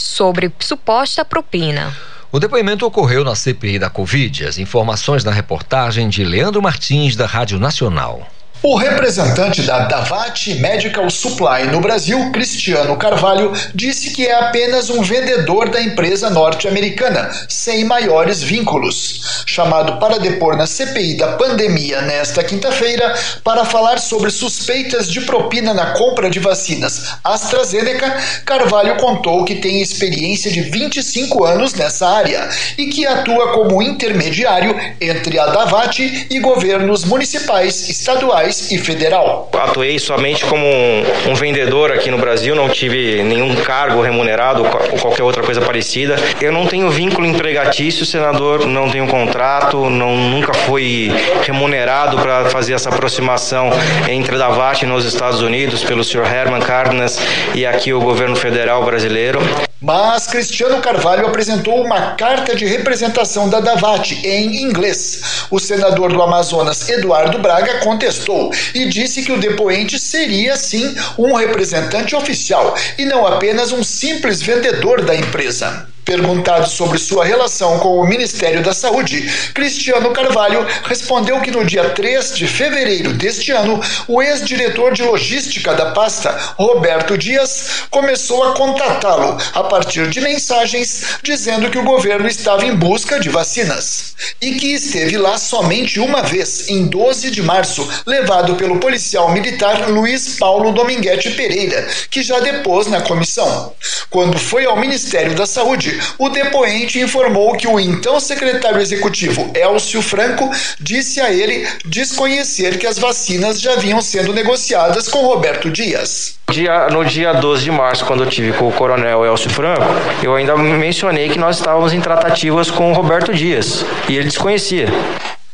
sobre suposta propina. O depoimento ocorreu na CPI da Covid. As informações na reportagem de Leandro Martins, da Rádio Nacional. O representante da Davat Medical Supply no Brasil, Cristiano Carvalho, disse que é apenas um vendedor da empresa norte-americana, sem maiores vínculos. Chamado para depor na CPI da pandemia nesta quinta-feira para falar sobre suspeitas de propina na compra de vacinas AstraZeneca, Carvalho contou que tem experiência de 25 anos nessa área e que atua como intermediário entre a Davat e governos municipais, estaduais e federal. Atuei somente como um, vendedor aqui no Brasil, não tive nenhum cargo remunerado ou qualquer outra coisa parecida. Eu não tenho vínculo empregatício, senador, não tenho contrato, não, nunca fui remunerado para fazer essa aproximação entre a Davat nos Estados Unidos pelo senhor Herman Cárdenas e aqui o governo federal brasileiro. Mas Cristiano Carvalho apresentou uma carta de representação da Davat em inglês. O senador do Amazonas, Eduardo Braga, contestou e disse que o depoente seria, sim, um representante oficial e não apenas um simples vendedor da empresa. Perguntado sobre sua relação com o Ministério da Saúde, Cristiano Carvalho respondeu que no dia 3 de fevereiro deste ano, o ex-diretor de logística da pasta, Roberto Dias, começou a contatá-lo a partir de mensagens dizendo que o governo estava em busca de vacinas e que esteve lá somente uma vez, em 12 de março, levado pelo policial militar Luiz Paulo Dominguete Pereira, que já depôs na comissão. Quando foi ao Ministério da Saúde, o depoente informou que o então secretário executivo Elcio Franco disse a ele desconhecer que as vacinas já vinham sendo negociadas com Roberto Dias. Dia, no dia 12 de março, quando eu tive com o coronel Elcio Franco, eu ainda mencionei que nós estávamos em tratativas com o Roberto Dias e ele desconhecia.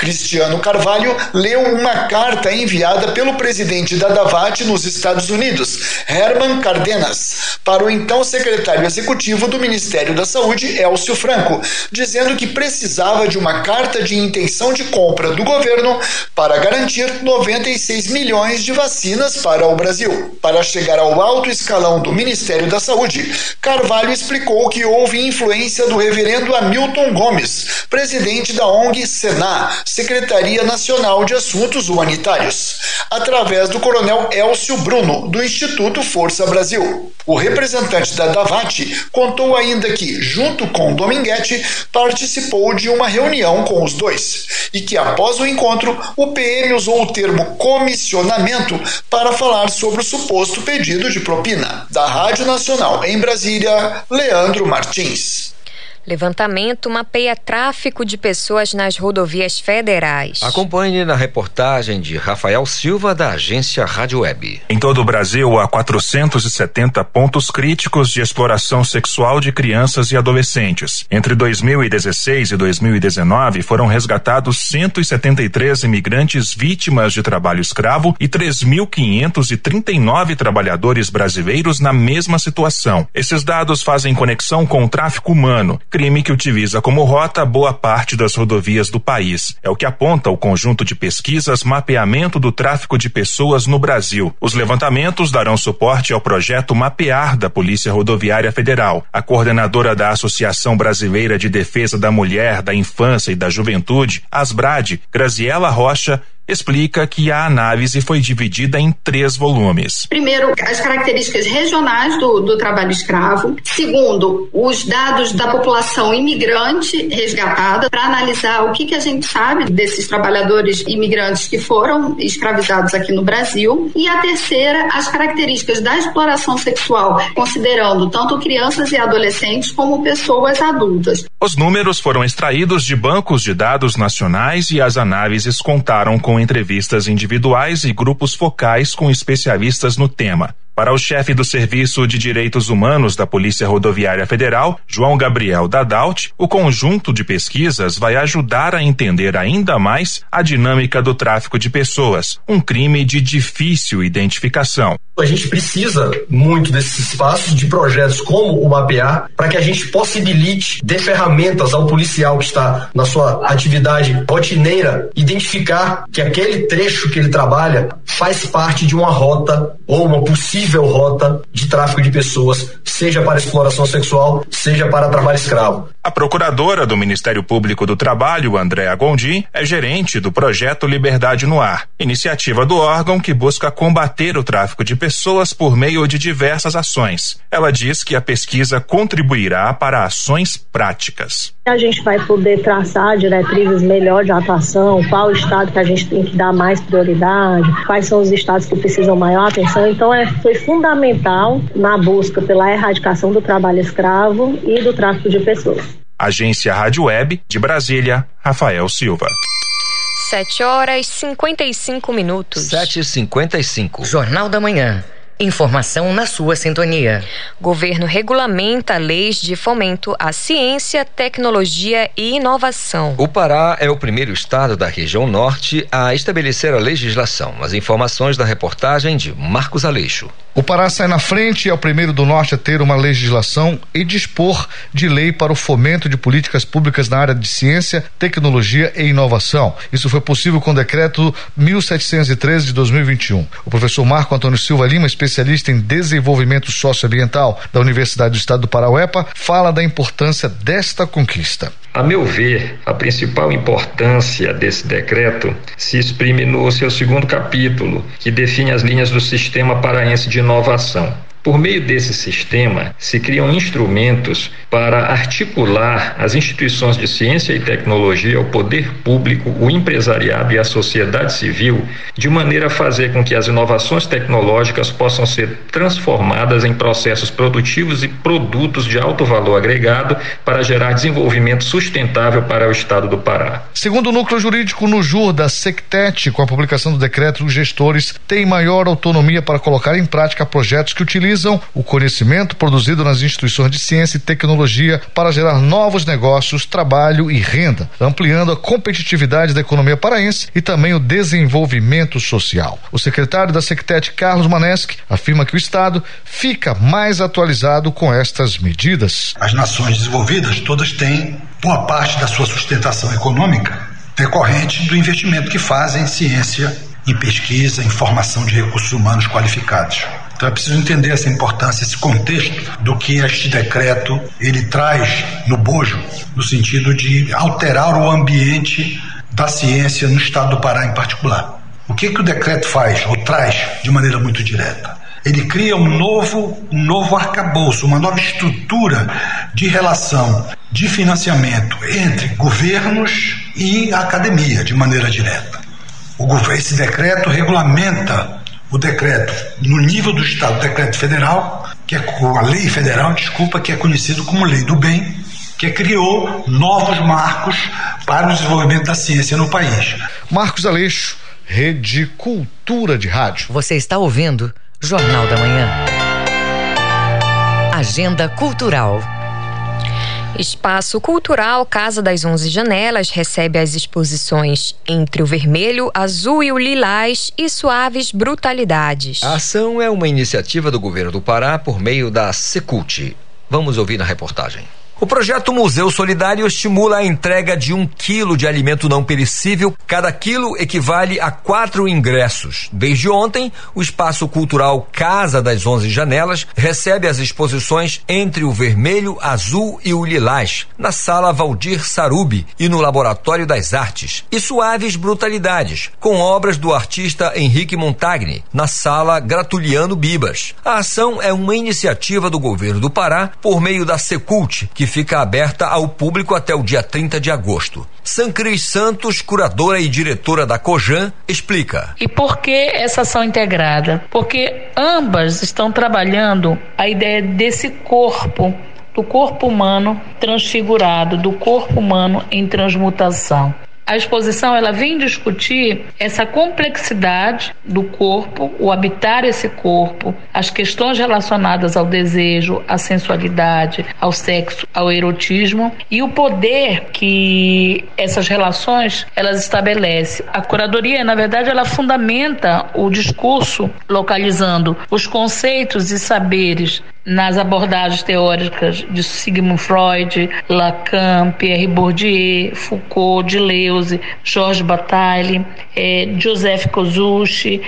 Cristiano Carvalho leu uma carta enviada pelo presidente da Davat nos Estados Unidos, Herman Cardenas, para o então secretário executivo do Ministério da Saúde, Elcio Franco, dizendo que precisava de uma carta de intenção de compra do governo para garantir 96 milhões de vacinas para o Brasil. Para chegar ao alto escalão do Ministério da Saúde, Carvalho explicou que houve influência do reverendo Hamilton Gomes, presidente da ONG Senar Secretaria Nacional de Assuntos Humanitários, através do coronel Elcio Bruno, do Instituto Força Brasil. O representante da Davat contou ainda que, junto com Dominguete, participou de uma reunião com os dois e que, após o encontro, o PM usou o termo comissionamento para falar sobre o suposto pedido de propina. Da Rádio Nacional em Brasília, Leandro Martins. Levantamento mapeia tráfico de pessoas nas rodovias federais. Acompanhe na reportagem de Rafael Silva, da agência Rádio Web. Em todo o Brasil, há 470 pontos críticos de exploração sexual de crianças e adolescentes. Entre 2016 e 2019, foram resgatados 173 imigrantes vítimas de trabalho escravo e 3.539 trabalhadores brasileiros na mesma situação. Esses dados fazem conexão com o tráfico humano crime que utiliza como rota boa parte das rodovias do país. É o que aponta o conjunto de pesquisas Mapeamento do Tráfico de Pessoas no Brasil. Os levantamentos darão suporte ao projeto Mapear da Polícia Rodoviária Federal. A coordenadora da Associação Brasileira de Defesa da Mulher, da Infância e da Juventude, Asbrad, Graziela Rocha, explica que a análise foi dividida em três volumes. Primeiro, as características regionais do, do trabalho escravo. Segundo, os dados da população imigrante resgatada, para analisar o que, que a gente sabe desses trabalhadores imigrantes que foram escravizados aqui no Brasil. E a terceira, as características da exploração sexual, considerando tanto crianças e adolescentes como pessoas adultas. Os números foram extraídos de bancos de dados nacionais e as análises contaram com com entrevistas individuais e grupos focais com especialistas no tema. Para o chefe do Serviço de Direitos Humanos da Polícia Rodoviária Federal, João Gabriel Dadalt, o conjunto de pesquisas vai ajudar a entender ainda mais a dinâmica do tráfico de pessoas, um crime de difícil identificação. A gente precisa muito desses espaços de projetos como o Mapear para que a gente possibilite dê ferramentas ao policial que está na sua atividade rotineira identificar que aquele trecho que ele trabalha faz parte de uma rota ou uma possível possível rota de tráfico de pessoas, seja para exploração sexual, seja para trabalho escravo. A procuradora do Ministério Público do Trabalho, Andréa Gondim, é gerente do projeto Liberdade no Ar, iniciativa do órgão que busca combater o tráfico de pessoas por meio de diversas ações. Ela diz que a pesquisa contribuirá para ações práticas. A gente vai poder traçar diretrizes melhor de atuação, qual estado que a gente tem que dar mais prioridade, quais são os estados que precisam maior atenção. Então, é, foi foi fundamental na busca pela erradicação do trabalho escravo e do tráfico de pessoas. Agência Rádio Web de Brasília, Rafael Silva. 7 horas e 55 minutos. 7 e 55 Jornal da Manhã. Informação na sua sintonia. Governo regulamenta leis de fomento à ciência, tecnologia e inovação. O Pará é o primeiro estado da região norte a estabelecer a legislação. As informações da reportagem de Marcos Aleixo. O Pará sai na frente e é o primeiro do norte a ter uma legislação e dispor de lei para o fomento de políticas públicas na área de ciência, tecnologia e inovação. Isso foi possível com o decreto 1713 de 2021. O professor Marco Antônio Silva Lima, especialista em desenvolvimento socioambiental da Universidade do Estado do Parauepa, fala da importância desta conquista. A meu ver, a principal importância desse decreto se exprime no seu segundo capítulo, que define as linhas do Sistema Paraense de Inovação. Por meio desse sistema, se criam instrumentos para articular as instituições de ciência e tecnologia, o poder público, o empresariado e a sociedade civil, de maneira a fazer com que as inovações tecnológicas possam ser transformadas em processos produtivos e produtos de alto valor agregado para gerar desenvolvimento sustentável para o estado do Pará. Segundo o núcleo jurídico no JUR da SECTET, com a publicação do decreto, os gestores têm maior autonomia para colocar em prática projetos que utilizam utilizam o conhecimento produzido nas instituições de ciência e tecnologia para gerar novos negócios, trabalho e renda, ampliando a competitividade da economia paraense e também o desenvolvimento social. O secretário da Sectet, Carlos Maneschi, afirma que o Estado fica mais atualizado com estas medidas. As nações desenvolvidas todas têm boa parte da sua sustentação econômica decorrente do investimento que fazem em ciência, em pesquisa, em formação de recursos humanos qualificados. Então é preciso entender essa importância, esse contexto do que este decreto ele traz no bojo, no sentido de alterar o ambiente da ciência no estado do Pará em particular. O que, que o decreto faz ou traz de maneira muito direta? Ele cria um novo, um novo arcabouço, uma nova estrutura de relação de financiamento entre governos e academia de maneira direta. O, esse decreto regulamenta o decreto no nível do Estado, o decreto federal, que é a lei federal, desculpa, que é conhecido como Lei do Bem, que criou novos marcos para o desenvolvimento da ciência no país. Marcos Aleixo, Rede Cultura de Rádio. Você está ouvindo Jornal da Manhã. Agenda Cultural. Espaço Cultural Casa das Onze Janelas recebe as exposições Entre o Vermelho, Azul e o Lilás e Suaves Brutalidades. A ação é uma iniciativa do governo do Pará por meio da Secult. Vamos ouvir na reportagem. O projeto Museu Solidário estimula a entrega de um quilo de alimento não perecível. Cada quilo equivale a quatro ingressos. Desde ontem, o Espaço Cultural Casa das Onze Janelas recebe as exposições Entre o Vermelho, Azul e o Lilás, na Sala Valdir Sarubi e no Laboratório das Artes. E Suaves Brutalidades, com obras do artista Henrique Montagni, na Sala Gratuliano Bibas. A ação é uma iniciativa do governo do Pará por meio da Secult, que fica aberta ao público até o dia 30 de agosto. Sancris Santos, curadora e diretora da Cojan, explica. E por que essa ação integrada? Porque ambas estão trabalhando a ideia desse corpo do corpo humano transfigurado, do corpo humano em transmutação. A exposição ela vem discutir essa complexidade do corpo, o habitar esse corpo, as questões relacionadas ao desejo, à sensualidade, ao sexo, ao erotismo e o poder que essas relações elas estabelecem. A curadoria, na verdade, ela fundamenta o discurso localizando os conceitos e saberes nas abordagens teóricas de Sigmund Freud, Lacan, Pierre Bourdieu, Foucault, Deleuze, Georges Bataille, eh, Joseph Kosushi,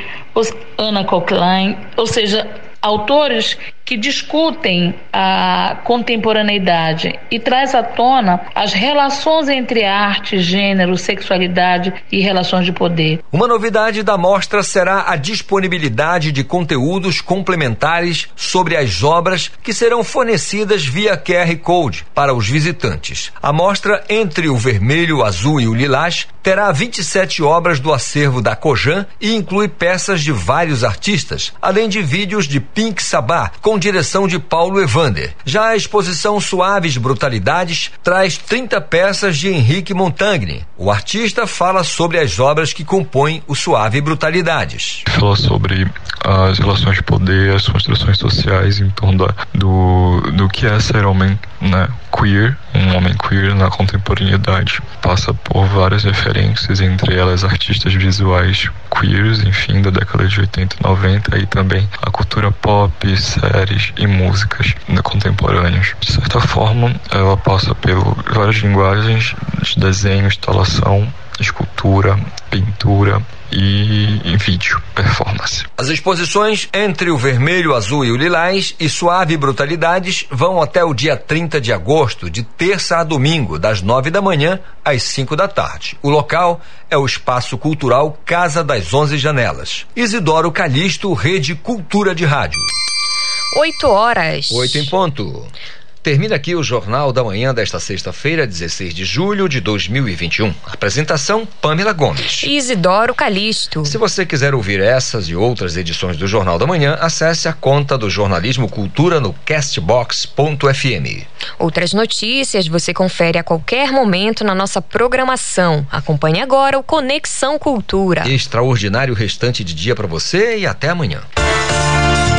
Anna Coquelin, ou seja, autores que discutem a contemporaneidade e traz à tona as relações entre arte, gênero, sexualidade e relações de poder. Uma novidade da mostra será a disponibilidade de conteúdos complementares sobre as obras que serão fornecidas via QR Code para os visitantes. A mostra Entre o Vermelho, o Azul e o Lilás terá 27 obras do acervo da Cojan e inclui peças de vários artistas, além de vídeos de Pink Sabá com com direção de Paulo Evander. Já a exposição Suaves Brutalidades traz 30 peças de Henrique Montagni. O artista fala sobre as obras que compõem o Suave Brutalidades. Fala sobre as relações de poder, as construções sociais em torno da, do, do que é ser homem né, queer, um homem queer na contemporaneidade. Passa por várias referências, entre elas artistas visuais queers, enfim, da década de 80 e 90, e também a cultura pop, séries e músicas contemporâneas. De certa forma, ela passa por várias linguagens de desenho, instalação, escultura, pintura, e em vídeo, performance. As exposições Entre o Vermelho, Azul e o Lilás e Suave Brutalidades vão até o dia 30 de agosto, de terça a domingo, das nove da manhã às cinco da tarde. O local é o Espaço Cultural Casa das Onze Janelas. Isidoro Calixto, Rede Cultura de Rádio. Oito horas. Oito em ponto. Termina aqui o Jornal da Manhã desta sexta-feira, 16 de julho de 2021. Apresentação: Pamela Gomes. Isidoro Calixto. Se você quiser ouvir essas e outras edições do Jornal da Manhã, acesse a conta do Jornalismo Cultura no castbox.fm. Outras notícias você confere a qualquer momento na nossa programação. Acompanhe agora o Conexão Cultura. Extraordinário restante de dia para você e até amanhã.